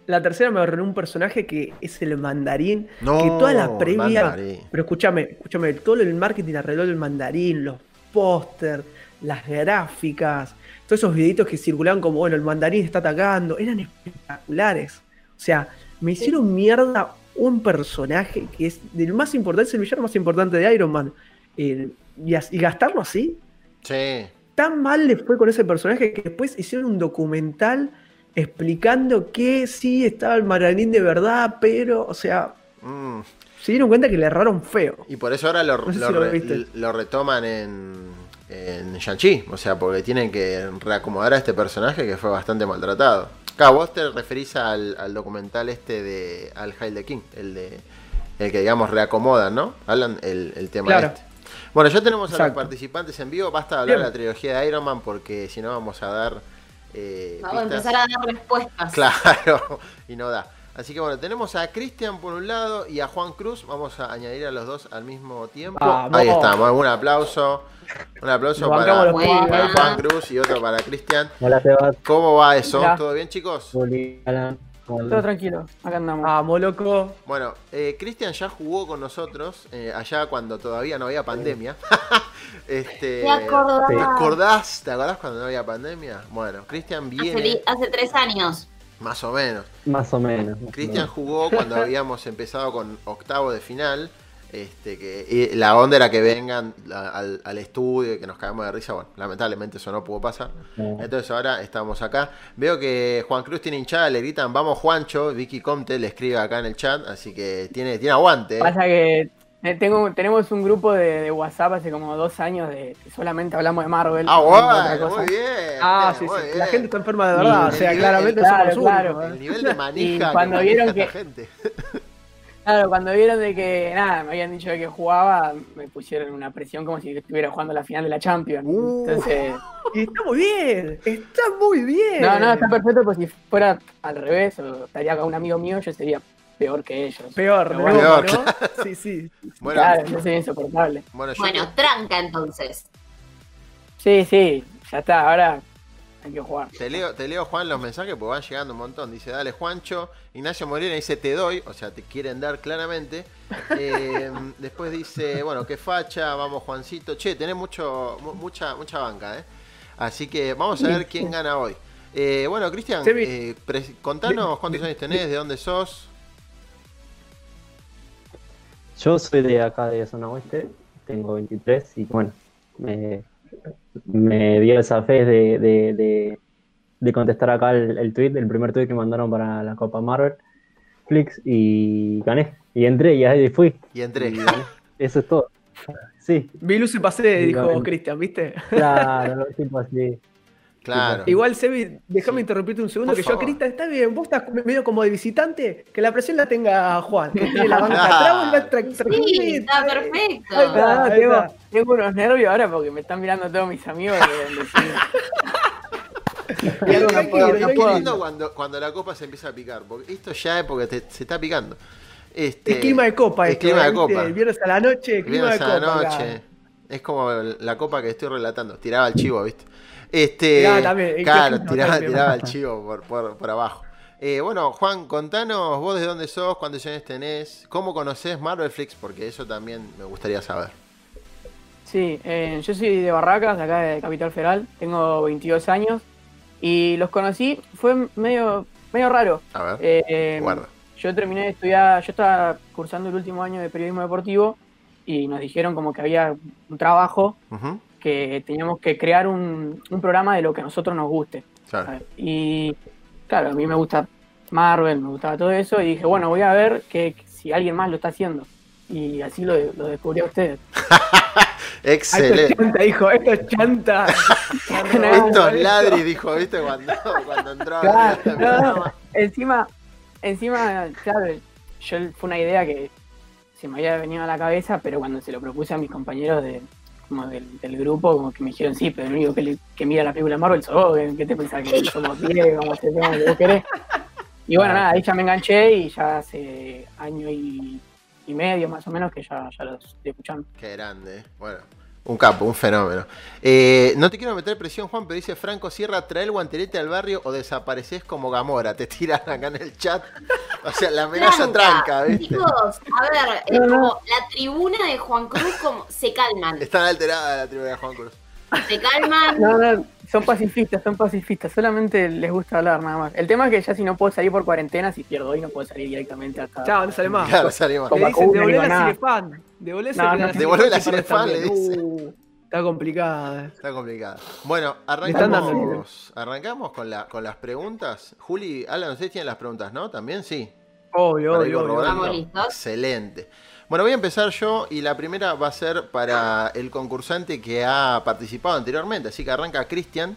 La tercera me arruinó un personaje que es el mandarín. No, que toda la previa. mandarín. Pero escúchame, escúchame, todo el marketing alrededor del mandarín, los póster, las gráficas, todos esos videitos que circulaban como, bueno, el mandarín está atacando, eran espectaculares. O sea, me hicieron mierda un personaje que es del más importante, es el villano más importante de Iron Man. Eh, y, as- y gastarlo así, Sí. tan mal le fue con ese personaje que después hicieron un documental explicando que sí estaba el mandarín de verdad, pero, o sea, Mm. se dieron cuenta que le erraron feo. Y por eso ahora lo, No sé lo si lo re- viste. lo retoman en, en Shang-Chi. O sea, porque tienen que reacomodar a este personaje que fue bastante maltratado. Claro, vos te referís al, al documental este de Al Hail the King, el de el que digamos reacomodan, ¿no? Hablan el, el tema Claro. este. Bueno, ya tenemos a los participantes en vivo. Basta de hablar de la trilogía de Iron Man porque si no vamos a dar. eh, Vamos a empezar a dar respuestas. Claro, <laughs> y no da. Así que bueno, tenemos a Cristian por un lado y a Juan Cruz. Vamos a añadir a los dos al mismo tiempo. Vamos. Ahí estamos, un aplauso. Un aplauso Nos para, ¿eh? Juan Cruz y otro para Cristian. Hola, Sebas. ¿Cómo va eso? Hola. ¿Todo bien, chicos? Juli, Alan. ¿Cómo Todo tranquilo, acá andamos. Vamos, loco. Bueno, eh, Cristian ya jugó con nosotros eh, allá cuando todavía no había pandemia. <laughs> este, ¿Te acordás? ¿Te acordás? ¿Te acordás cuando no había pandemia? Bueno, Cristian Hace, viene li- hace tres años. más o menos. Más o menos. Cristian jugó cuando habíamos empezado con octavo de final. Este, que y la onda era que vengan al, al estudio y que nos caemos de risa. Bueno, lamentablemente eso no pudo pasar. Entonces ahora estamos acá. Veo que Juan Cruz tiene hinchada, le gritan vamos Juancho. Vicky Comte le escribe acá en el chat. Así que tiene, tiene aguante. ¿eh? Pasa que eh, tengo, tenemos un grupo de, de WhatsApp hace como dos años de que solamente hablamos de Marvel. Ah, bueno, muy bien. Ah, sí, sí. bien. La gente está enferma de verdad. Y- o sea, claramente claro, somos claro. únicos, El ¿eh? nivel de <laughs> manija Y que cuando maneja vieron que- gente. Claro, cuando vieron de que nada, me habían dicho de que jugaba, me pusieron una presión como si estuviera jugando la final de la Champions. Uh. Entonces, Y está muy bien. Está muy bien. no, no, está perfecto, pues si fuera al revés, o estaría con un amigo mío, yo sería peor que ellos. Peor, Pero de bueno, Peor, ¿no? Sí, sí. Bueno, claro, sería insoportable. bueno, yo Bueno, tranca entonces. Sí, sí, ya está, ahora hay que jugar. Te leo, te leo, Juan, los mensajes porque van llegando un montón. Dice, dale, Juancho. Ignacio Morena dice, te doy. O sea, te quieren dar claramente. <laughs> Eh, después dice, bueno, qué facha. Vamos, Juancito. Che, tenés mucho, mu- mucha, mucha banca, ¿eh? Así que vamos a ver quién gana hoy. Eh, bueno, Cristian, eh, contanos cuántos años tenés, de dónde sos. Yo soy de acá de zona oeste, tengo 23 y bueno, me, me dio esa fe de, de, de, de contestar acá el, el tweet, el primer tweet que mandaron para la Copa Marvel, Flix, y gané. Y entré y ahí fui. Y entré. Y. Eso es todo. Sí, Vi luz y pasé, dijo. Cristian, ¿viste? claro, tipo así. Claro. Igual, Sebi, déjame interrumpirte un segundo, Por que yo. Cristian, está bien, vos estás medio como de visitante, que la presión la tenga Juan, que tiene la <laughs> banca Claro. atrás, vos la tra- Sí, está perfecto. Ahí está, ahí está. Tengo unos nervios ahora porque me están mirando todos mis amigos. Bien, algo no puedo- no puedo. lindo cuando, cuando la copa se empieza a picar. Porque esto ya es porque te- se está picando. Este, Es clima de copa, es clima de copa. El viernes a la noche, clima Viernes de a la copa. noche. acá. Es como la copa que estoy relatando. Tiraba el chivo, ¿viste? Este, Tiraba también, ¿en qué claro, clima tiraba, el <laughs> chivo por, por, por abajo. Eh, bueno, Juan, contanos vos de dónde sos, cuántos años tenés, cómo conocés Marvelflix, porque eso también me gustaría saber. Sí, eh, yo soy de Barracas, de acá de Capital Federal, tengo 22 años y los conocí, fue medio, medio raro. A ver, Eh, guarda. yo terminé de estudiar, yo estaba cursando el último año de periodismo deportivo y nos dijeron como que había un trabajo que teníamos que crear un, un programa de lo que a nosotros nos guste. claro. Y claro, a mí me gusta Marvel, me gustaba todo eso, y dije, bueno, voy a ver que, si alguien más lo está haciendo. Y así lo, lo descubrí a ustedes. <laughs> Ah, Esto es Excelente. chanta, hijo, esto es chanta. <laughs> Estos ladris, dijo, ¿viste? Cuando, cuando entró a Claro, ver- no, no, encima, encima, claro, yo fue una idea que se me había venido a la cabeza, pero cuando se lo propuse a mis compañeros de, como del, del grupo, como que me dijeron, sí, pero el único que, le- que mira la película de Marvel sos vos, ¿qué te pensás que somos 10, vamos a hacer lo que vos querés? Y bueno, nada, ahí ya me enganché y ya hace año y, y medio más o menos que ya, ya los estoy escuchando. Qué grande, eh. bueno. Un capo, un fenómeno. Eh, no te quiero meter presión, Juan, pero dice Franco Sierra, trae el guantelete al barrio o desapareces como Gamora. Te tiran acá en el chat. O sea, la amenaza tranca, ¿viste? Chicos, a ver, es como la tribuna de Juan Cruz como se calman. Están alteradas la tribuna de Juan Cruz. Se calman. No, no, son pacifistas, son pacifistas, solamente les gusta hablar nada más. El tema es que ya si no puedo salir por cuarentena, si pierdo hoy no puedo salir directamente hasta... Chao, no sale más. Claro, sale más. Con Le dicen, devolver nada. Cinefan. Devolver No, no, devolver la Cinefan, le dice. Uh, está complicada. Está complicada. Bueno, arrancamos, arrancamos con, la, con las preguntas. Juli, Alan, ustedes tienen las preguntas, ¿no? ¿También? Sí. Obvio, obvio, obvio. corroborando. Estamos listos. Excelente. Bueno, voy a empezar yo y la primera va a ser para el concursante que ha participado anteriormente. Así que arranca Cristian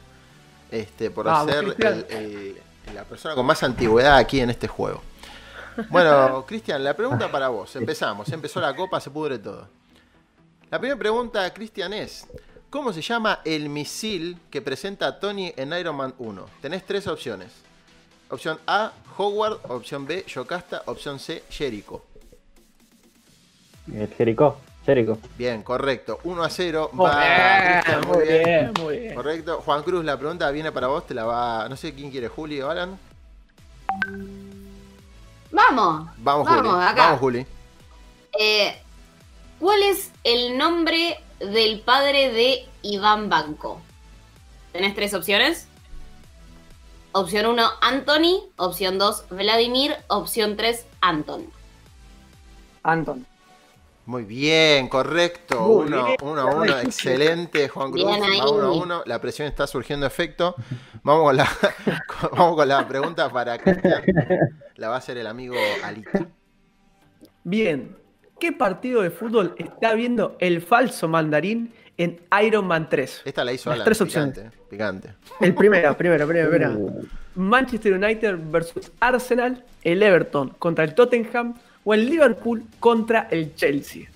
este, por Vamos, el- el- la persona con más antigüedad aquí en este juego. Bueno, <laughs> Cristian, la pregunta para vos. Empezamos. Empezó la copa, se pudre todo. La primera pregunta, Cristian, es: ¿Cómo se llama el misil que presenta Tony en Iron Man 1? Tenés tres opciones. Opción A, Howard. Opción B, Yocasta. Opción C, Jericho. El Jericho. Jericho. Bien, correcto. 1 a 0. Muy Va bien, muy bien, muy bien. Correcto. Juan Cruz, la pregunta viene para vos. Te la va. No sé quién quiere, Juli o Alan. Vamos. Vamos, Juli. acá. Vamos, Juli. Eh, ¿Cuál es el nombre del padre de Iván Banco? Tenés tres opciones. Opción 1, Anthony. Opción 2, Vladimir. Opción 3, Anton. Anton. Muy bien, correcto. Muy 1 bien. 1 a 1. Excelente, Juan Cruz. Va 1 a 1. La presión está surgiendo efecto. Vamos con la, <laughs> vamos con la pregunta para Cristian. La va a hacer el amigo Alito. Bien. ¿Qué partido de fútbol está viendo el falso mandarín en Iron Man 3? Esta la hizo Las Alan. tres picante, opciones. Picante. El primero, primero, primero, primero. Uh. Manchester United versus Arsenal, el Everton contra el Tottenham o el Liverpool contra el Chelsea.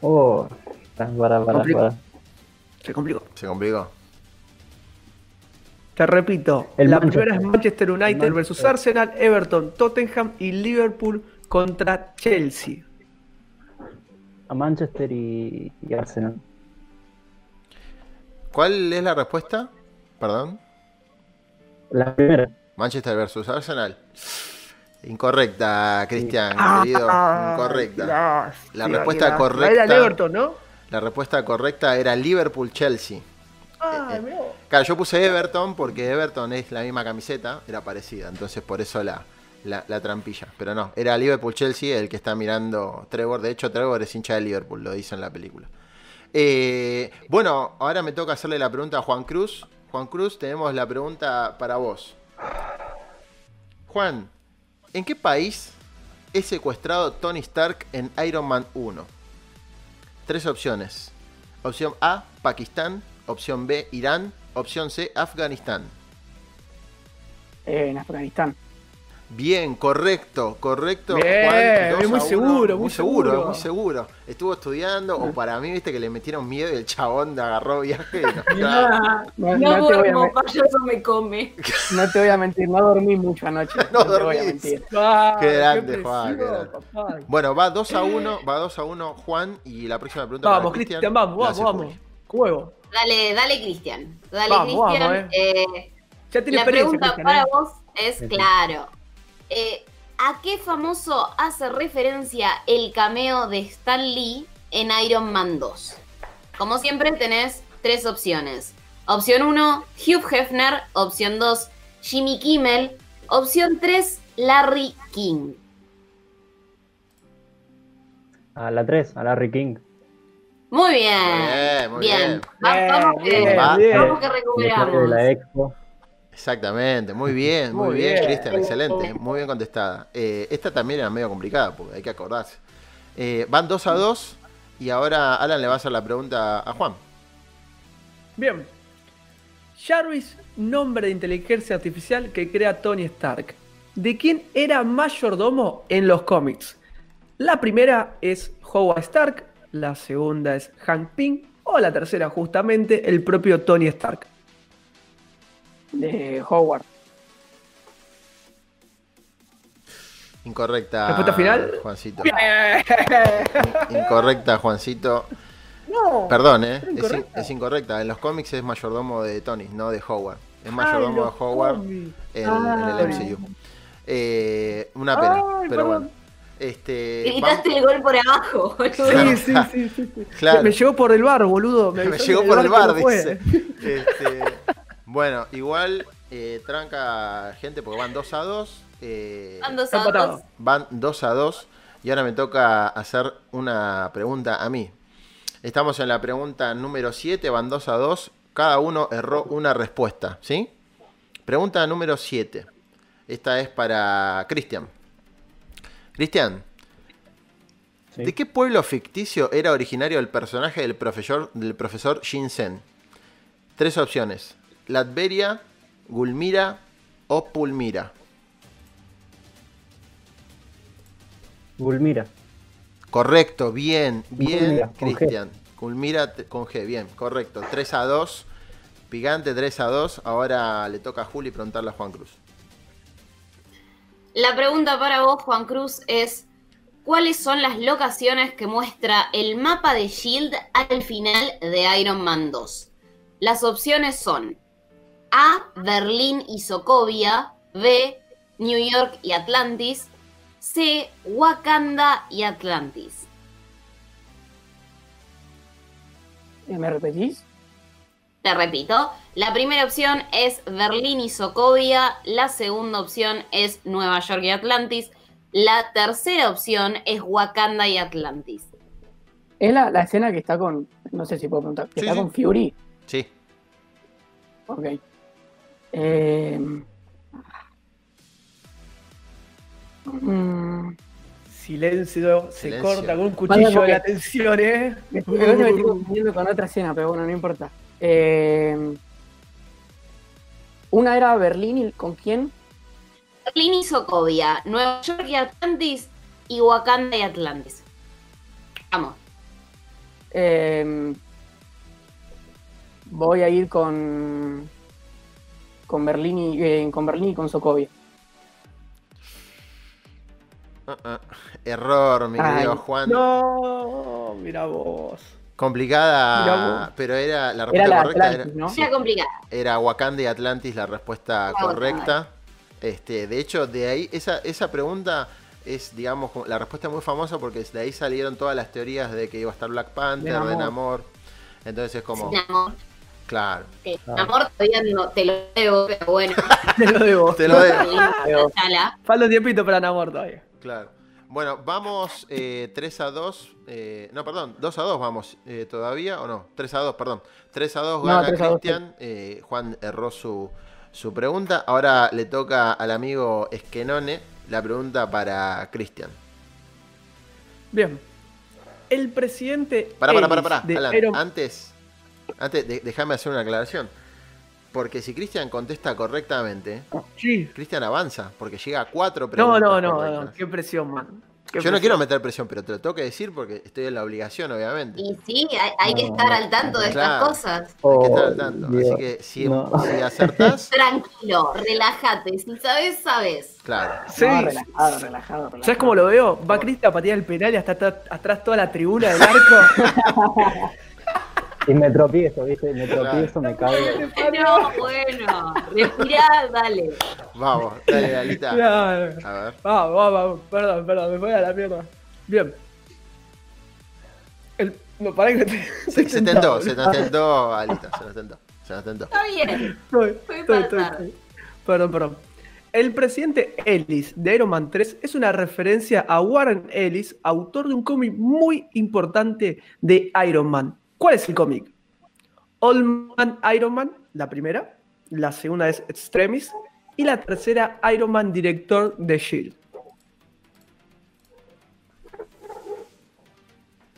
Oh, está para, para, para. Se complicó. Se complicó. Te repito, El la Manchester. primera es Manchester United Manchester. versus Arsenal, Everton, Tottenham y Liverpool contra Chelsea. A Manchester y, y Arsenal. ¿Cuál es la respuesta? Perdón. La primera. Manchester versus Arsenal. Incorrecta, Cristian, Ah, querido. Incorrecta. gracias, La respuesta correcta. Era el Everton, ¿no? La respuesta correcta era Liverpool-Chelsea. Ah, mirá vos. Claro, yo puse Everton porque Everton es la misma camiseta, era parecida, entonces por eso la, la, la trampilla. Pero no, era Liverpool-Chelsea el que está mirando Trevor. De hecho, Trevor es hincha de Liverpool, lo dice en la película. Eh, bueno, ahora me toca hacerle la pregunta a Juan Cruz. Juan Cruz, tenemos la pregunta para vos. Juan, ¿en qué país es secuestrado Tony Stark en Iron Man 1? Tres opciones. Opción A, Pakistán. Opción B, Irán. Opción C, Afganistán. Eh, en Afganistán. Bien, correcto, correcto. Bien, muy a uno. seguro, muy muy seguro, seguro. muy seguro. Estuvo estudiando, o para mí, viste que le metieron miedo y el chabón agarró viaje. y No, <laughs> No, no te a duermo, me- payaso me come. <laughs> no te voy a mentir, no dormí mucho anoche. <laughs> No te voy a dormís. mentir. Ah, Qué grande, presión, Juan, qué grande. papá. Bueno, va 2 a 1, va 2 a 1 Juan y la próxima pregunta Vamos, Cristian. Vamos, vamos, vamos. Juego. Dale, dale, Cristian. Dale, Vamos, Cristian. vamos, Eh, Ya tiene la pregunta para ¿eh? vos es claro. Eh, ¿A qué famoso hace referencia el cameo de Stan Lee en Iron Man 2? Como siempre tenés tres opciones. Opción 1, Hugh Hefner. Opción 2, Jimmy Kimmel. Opción 3, Larry King. A la 3, a Larry King. Muy bien. Muy bien, muy bien. Bien, Vamos, que, bien, Va. bien. vamos que De recuperamos. la Expo. Exactamente, muy bien, muy, Muy bien, bien. Cristian, excelente, muy bien contestada. Eh, esta también era medio complicada, porque hay que acordarse. Eh, van 2 a 2 y ahora Alan le va a hacer la pregunta a Juan. Bien. Jarvis, nombre de inteligencia artificial que crea Tony Stark. ¿De quién era mayordomo en los cómics? La primera es Howard Stark, la segunda es Hank Pym o la tercera justamente el propio Tony Stark. De Howard. Incorrecta. ¿Respuesta final? Juancito. Incorrecta, Juancito. No. Perdón, ¿eh? Es, in- incorrecta. es incorrecta. En los cómics es mayordomo de Tony, no de Howard. Es Ay, mayordomo de Howard en, el MCU. Eh, una pena, Ay, pero perdón. bueno. Este, Gritaste el gol por abajo, boludo. Sí, sí, sí, sí, sí. Claro. Me llegó por el bar, boludo. Me, <laughs> Me llegó por el bar, dice. Este, bueno, igual eh, tranca gente porque van 2 a 2. eh, Van dos Está a empatado. dos. van 2 a 2 y ahora me toca hacer una pregunta a mí. Estamos en la pregunta número 7, van 2 a 2, cada uno erró una respuesta, ¿sí? Pregunta número 7. Esta es para Cristian. Cristian, Sí. ¿de qué pueblo ficticio era originario el personaje del profesor, del profesor Shinsen? Tres opciones. Latveria, Gulmira o Pulmira. Gulmira. Correcto, bien, bien, Gulmira. Cristian. Culmira te- con G, bien, correcto. 3 a 2. Picante 3 a 2. Ahora le toca a Juli preguntarle a Juan Cruz. La pregunta para vos, Juan Cruz, es ¿cuáles son las locaciones que muestra el mapa de Shield al final de Iron Man 2? Las opciones son A, Berlín y Sokovia, B, New York y Atlantis, C, Wakanda y Atlantis. Eh, ¿Me repetís? Te repito, la primera opción es Berlín y Sokovia, la segunda opción es Nueva York y Atlantis, la tercera opción es Wakanda y Atlantis. Es la, la escena que está con. No sé si puedo preguntar. Que Sí, está sí. con Fury. Sí. Ok. Eh, mm, Silencio, se Silencio. corta con un cuchillo de porque- la tensión, ¿eh? me, me me estoy confundiendo con otra escena, pero bueno, no importa. Eh, una era Berlín y ¿con quién? Berlín y Sokovia, Nueva York y Atlantis y Wakanda y Atlantis. Vamos. Eh, voy a ir con. Con Berlín y, eh, con Berlín y con Sokovia. Ah, ah. Error, mi Ay, querido Juan. No, mira vos. Complicada, vos. pero era la Era respuesta la correcta. Atlantis, era, ¿no? sí, Era complicada. era Wakanda y Atlantis la respuesta correcta. Este, de hecho, de ahí, esa, esa pregunta es, digamos, la respuesta muy famosa porque de ahí salieron todas las teorías de que iba a estar Black Panther, de Namor. Entonces es como. Claro. Que amor todavía no te lo debo, pero bueno. <laughs> Te lo debo. Te lo debo. Falta un tiempito para Namor todavía. Claro. Bueno, vamos eh, 3 a 2. eh, no, perdón, 2 a 2 vamos eh, todavía, ¿o no? 3 a 2, perdón. 3 a 2 No, gana 3 a 2, Cristian. eh, Juan erró su, su pregunta. Ahora le toca al amigo Esquenone la pregunta para Cristian. Bien. El presidente. Para, para, para, para. Alan, Iron- antes, antes de- déjame hacer una aclaración. Porque si Cristian contesta correctamente, Sí. Cristian avanza, porque llega a 4 No, preguntas. no, no, correctas. no. Qué presión, man. Qué Yo no quiero meter presión, pero te lo tengo que decir porque estoy en la obligación, obviamente. Y sí, hay, hay que estar al tanto de estas cosas. Hay que estar Oh, al tanto. Dios, Así que si, no. si acertás, <laughs> Tranquilo, relájate. Si sabes, sabes. claro. Sí. No, relajado, relajado, relajado. ¿Sabes cómo lo veo? Va Cristian a patear el penal y hasta atrás, atrás toda la tribuna del arco. <laughs> Y me tropiezo, ¿viste? Me tropiezo, me caigo. No, bueno. Respirá, dale. Vamos, dale, Alita. <laughs> Claro. A ver. Vamos, vamos, vamos. Perdón, perdón, me voy a la mierda. Bien. El, no, pará que te. <laughs> Se, se tentó, se nos tentó, Alita, se nos tentó. Se nos tentó. Está bien. <laughs> Estoy, estoy, estoy. Perdón, perdón. El presidente Ellis de Iron Man 3 es una referencia a Warren Ellis, autor de un cómic muy importante de Iron Man. ¿Cuál es el cómic? Old Man Iron Man, la primera. La segunda es Extremis. Y la tercera, Iron Man, director de Shield.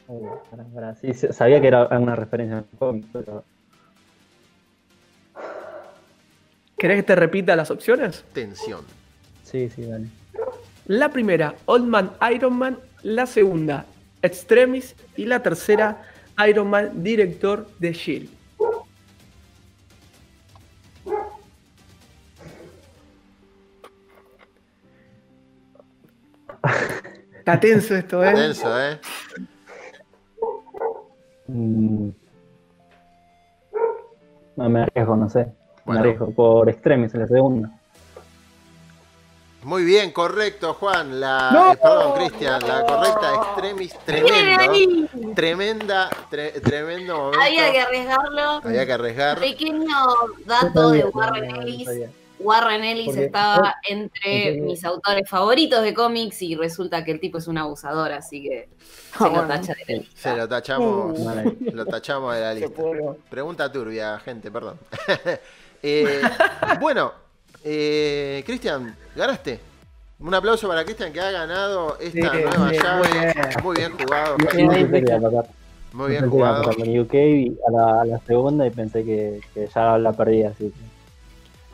Oh, sí, sabía que era una referencia al cómic, pero ¿Querés que te repita las opciones? Tensión. sí, sí, dale. La primera, Old Man Iron Man. La segunda, Extremis. Y la tercera, Iron Man, director de Shield. Está tenso esto, ¿eh? Tenso, ¿eh? Mm. No me arriesgo, no sé. Me arriesgo por extremis en la segunda. Muy bien, correcto, Juan. La, ¡No! eh, perdón, Cristian. La correcta extremis, tremendo. Tremenda, tre- tremendo momento. Había que arriesgarlo. Había que arriesgar. Pequeño dato de Warren Ellis. Warren Ellis estaba entre mis autores favoritos de cómics y resulta que el tipo es un abusador, así que se Ah, lo tacha de la lista. Se lo tachamos, Uh. lo tachamos de la lista. Pregunta turbia, gente, perdón. <laughs> Eh, bueno, eh, Cristian, ganaste. Un aplauso para Cristian que ha ganado esta Sí, nueva sí, llave. muy bien. Muy bien jugado. Muy bien jugado. pasar con UK y a la, a la segunda y pensé que, que ya la perdí, así que.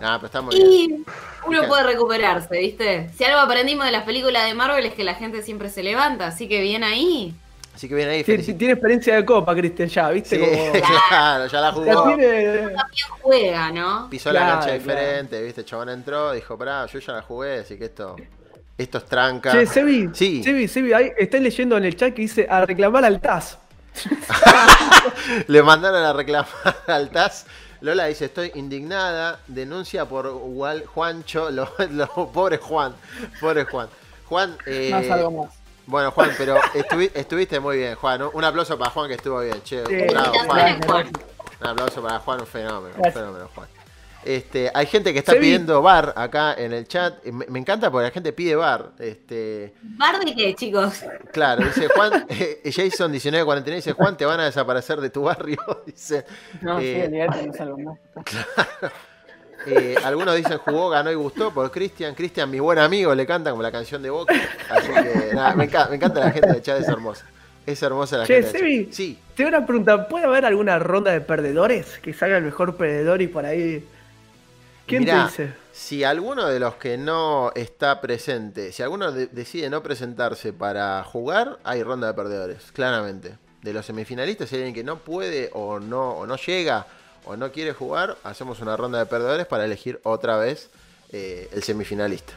Ah, pero está muy bien. Y uno puede recuperarse, ¿viste? Si algo aprendimos de las películas de Marvel es que la gente siempre se levanta, así que bien ahí. Así que viene ahí, sí, tiene experiencia de copa, Cristian, ya, ¿viste? Sí, Como... <laughs> claro, ya la Ya jugó. tiene- También juega, ¿no? Pisó la cancha claro. diferente, viste, el chabón entró, dijo, pará, yo ya la jugué, así que esto, esto es tranca. Che, Sebi, Sí. Sebi, Sebi, ahí estoy leyendo en el chat que dice a reclamar al TAS. <laughs> Le mandaron a reclamar <laughs> al TAS. Lola dice, estoy indignada, denuncia por Juancho, lo, lo- pobre Juan, pobre Juan. Juan, eh, No salgo más. Bueno Juan, pero estuvi- estuviste muy bien, Juan. Un aplauso para Juan que estuvo bien, che. Sí, bravo, Juan. Juan. Un aplauso para Juan, un fenómeno, un fenómeno, Juan. Este, hay gente que está pidiendo bar acá en el chat. Me, me encanta porque la gente pide bar. Este, ¿Bar de qué, chicos? claro, dice Juan, eh, Jason 1949 dice, Juan, te van a desaparecer de tu barrio. <laughs> Dice, No, sí, eh, olvídate, no salgo más. <laughs> eh, algunos dicen jugó, ganó y gustó por Cristian. Cristian, mi buen amigo, le canta como la canción de Boca. Así que nada, me, encanta, me encanta la gente del chat, es hermosa. Es hermosa la Che, gente. Sebi, Sí, te voy a preguntar, ¿puede haber alguna ronda de perdedores? Que salga el mejor perdedor y por ahí... ¿Quién Mirá, te dice? Si alguno de los que no está presente, si alguno de- decide no presentarse para jugar, hay ronda de perdedores, claramente. De los semifinalistas, si hay alguien que no puede o no, o no llega o no quiere jugar, hacemos una ronda de perdedores para elegir otra vez eh, el semifinalista.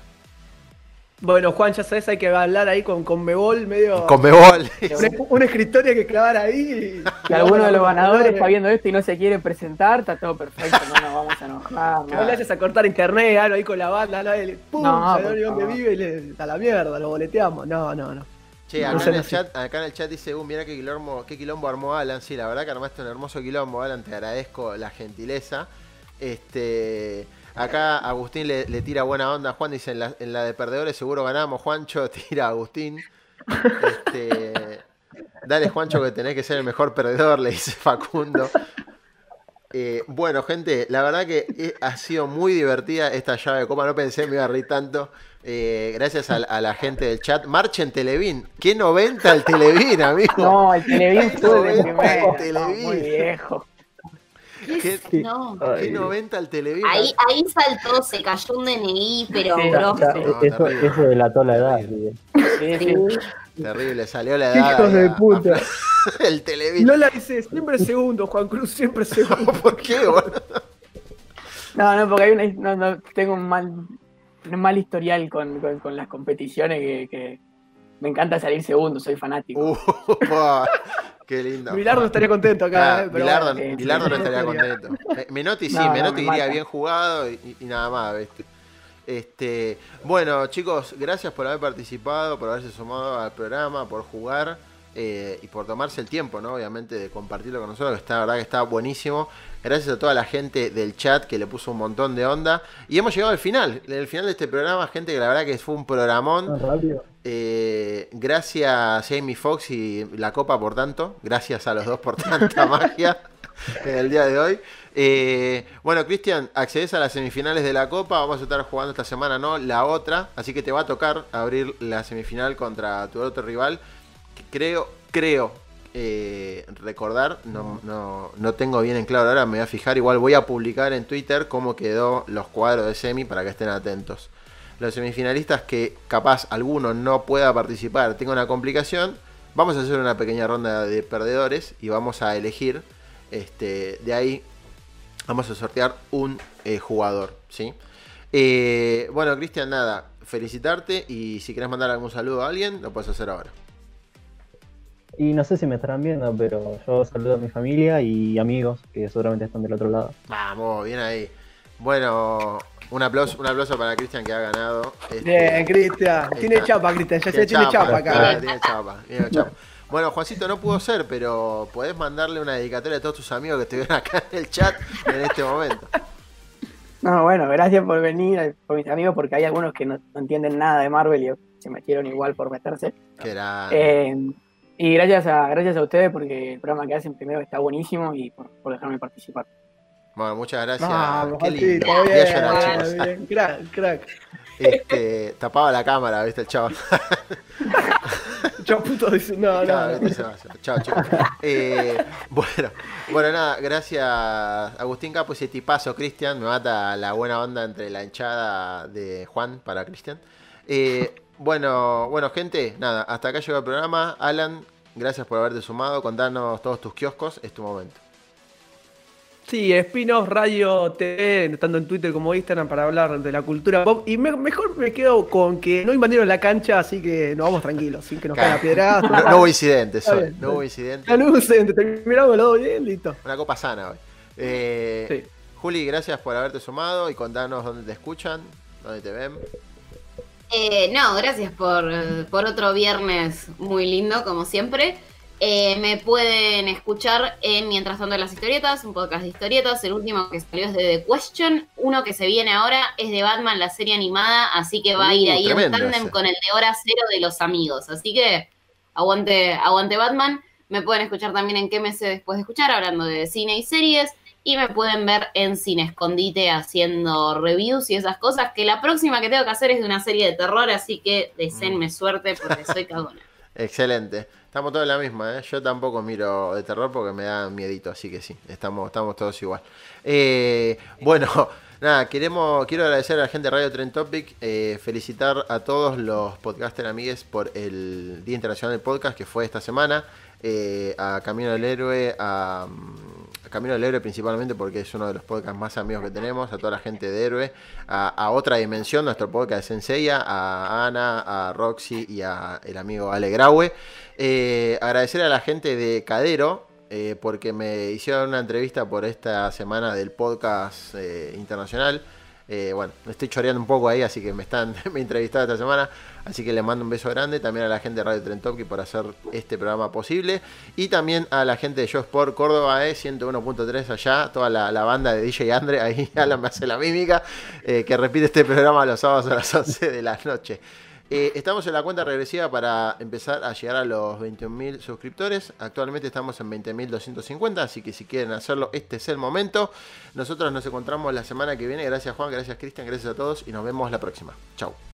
Bueno, Juan, ya sabes, hay que hablar ahí con Conmebol, medio... Conmebol. Un, un escritorio que clavar ahí. y- Si alguno de los ganadores está viendo esto y no se quiere presentar, está todo perfecto, no nos vamos a enojar. Que no le hayas a cortar internet, ahí con la banda, ¿no? Y le- pum, No, dónde favor. vive y le a la mierda, lo boleteamos. No, no, no. Che, acá, en el chat, acá en el chat dice, uh, mira qué quilombo, qué quilombo armó Alan. Sí, la verdad que armaste un hermoso quilombo, Alan, te agradezco la gentileza. Este, acá Agustín le, le tira buena onda a Juan, dice, en la, en la de perdedores seguro ganamos, Juancho, <laughs> tira a Agustín. Este, dale, Juancho, que tenés que ser el mejor perdedor, le dice Facundo. Eh, bueno, gente, la verdad que eh, ha sido muy divertida esta llave de copa. No pensé me iba a reír tanto. Eh, gracias a, a la gente del chat. Marchen Televín. ¿Qué 90 el Televín, amigo? No, el Televín ¿Qué fue de 90 primera, el Televín? muy viejo. ¿Qué, No. qué 90 el Televín? Ahí, ahí saltó, se cayó un DNI, pero Sí, No, eso, eso delató la edad. Sí, sí. Terrible, salió la Qué edad. hijos de a- puta. <laughs> el Televín. Lola dice, siempre segundo, Juan Cruz, siempre segundo. <laughs> ¿Por qué, boludo? No, no, porque hay una, no, no, tengo un mal, mal historial con, con, con las competiciones que, que me encanta salir segundo, soy fanático. Uh, <laughs> qué lindo. Milardo estaría contento acá, Ah, eh, pero Bilardo, bueno. sí, Bilardo no estaría contento. Me- Menotti sí, No, no, Menotti me diría mata. bien jugado y, y nada más, ¿viste? Este, bueno, chicos, gracias por haber participado, por haberse sumado al programa, por jugar eh, y por tomarse el tiempo, ¿no? Obviamente, de compartirlo con nosotros, que está, la verdad que está buenísimo. Gracias a toda la gente del chat que le puso un montón de onda. Y hemos llegado al final, el final de este programa, gente que la verdad que fue un programón. Eh, gracias Jamie Foxx y la copa por tanto. Gracias a los dos por tanta <laughs> magia en el día de hoy. Eh, bueno, Cristian, accedes a las semifinales de la copa. Vamos a estar jugando esta semana, no la otra. Así que te va a tocar abrir la semifinal contra tu otro rival. Creo, creo eh, recordar, no, no, no tengo bien en claro ahora, me voy a fijar. Igual voy a publicar en Twitter cómo quedó los cuadros de semi para que estén atentos los semifinalistas que capaz alguno no pueda participar, tenga una complicación, Vamos a hacer una pequeña ronda de perdedores y vamos a elegir, este, de ahí vamos a sortear un eh, jugador, ¿sí? Eh, bueno, Cristian, nada, felicitarte y si quieres mandar algún saludo a alguien, lo puedes hacer ahora. Y no sé si me estarán viendo, pero yo saludo a mi familia y amigos que seguramente están del otro lado. Vamos, bien ahí. Bueno, un aplauso, un aplauso para Cristian que ha ganado. este- Bien, Cristian. Tiene chapa, Cristian. Ya sé, tiene chapa acá. claro, tiene chapa, tiene chapa. Bueno, Juancito, no pudo ser, pero podés mandarle una dedicatoria a todos tus amigos que estuvieron acá en el chat en este momento. No, bueno, gracias por venir, por mis amigos, porque hay algunos que no, no entienden nada de Marvel y se metieron igual por meterse. Que era. Eh, y gracias a, gracias a ustedes porque el programa que hacen primero está buenísimo y por, por dejarme participar. Bueno, muchas gracias. Vamos, Qué lindo. Juancito, Voy a bien, llorar, bien, chicos. bien. Crack, crack. Este, tapaba la cámara, ¿viste el chaval? Yo <laughs> puto dice, no, no. Chao, chicos. Eh, bueno, bueno, nada, gracias Agustín Capo, ese tipazo Cristian. Me mata la buena onda entre la hinchada de Juan para Cristian. Eh, bueno, bueno, gente, nada, hasta acá llegó el programa. Alan, gracias por haberte sumado. Contanos todos tus kioscos, es tu momento. Sí, Spin-off Radio TV, tanto en Twitter como Instagram, para hablar de la cultura pop. Y me- mejor me quedo con que no invadieron la cancha, así que nos vamos tranquilos, sin que nos caigan piedras. No, no hubo incidentes hoy, no hubo incidentes. La luz, terminamos los bien, listo. Una copa sana hoy. Eh, Juli, gracias por haberte sumado y contanos dónde te escuchan, dónde te ven. Eh, no, gracias por, por otro viernes muy lindo, como siempre. Eh, me pueden escuchar en Mientras tanto las historietas, un podcast de historietas. El último que salió es de The Question. Uno que se viene ahora es de Batman, la serie animada. Así que va a ir Uh, ahí en tándem con el de Hora Cero de los amigos. Así que aguante, aguante Batman. Me pueden escuchar también en qué me sé después de escuchar, hablando de cine y series. Y me pueden ver en Cine Escondite haciendo reviews y esas cosas. Que la próxima que tengo que hacer es de una serie de terror. Así que deseenme suerte porque soy cagona. <laughs> Excelente. Estamos todos en la misma, ¿eh? Yo tampoco miro de terror porque me da miedito, así que sí, estamos, estamos todos igual. Eh, bueno, <laughs> nada, queremos, quiero agradecer a la gente de Radio Trend Topic, eh, felicitar a todos los podcaster amigues por el Día Internacional del Podcast que fue esta semana, eh, a Camino del Héroe, a, mm, a Camino del Héroe principalmente porque es uno de los podcasts más amigos que tenemos, a toda la gente de Héroe, a, Otra Dimensión, nuestro podcast de Senseiya, a Ana, a Roxy y a el amigo Ale Graue. Eh, agradecer a la gente de Cadero, eh, porque me hicieron una entrevista por esta semana del podcast eh, internacional. Eh, bueno, estoy choreando un poco ahí, así que me están <laughs> me esta semana. Así que les mando un beso grande. También a la gente de Radio Trentoki por hacer este programa posible. Y también a la gente de Yo Sport Córdoba, eh, 101.3 allá. Toda la, la banda de DJ Andre. Ahí <laughs> Alan me hace la mímica. eh, que repite este programa los sábados a las 11 de la noche. Eh, estamos en la cuenta regresiva para empezar a llegar a los 21.000 suscriptores. Actualmente estamos en 20.250, así que si quieren hacerlo, este es el momento. Nosotros nos encontramos la semana que viene. Gracias Juan, gracias Cristian, gracias a todos y nos vemos la próxima. Chau.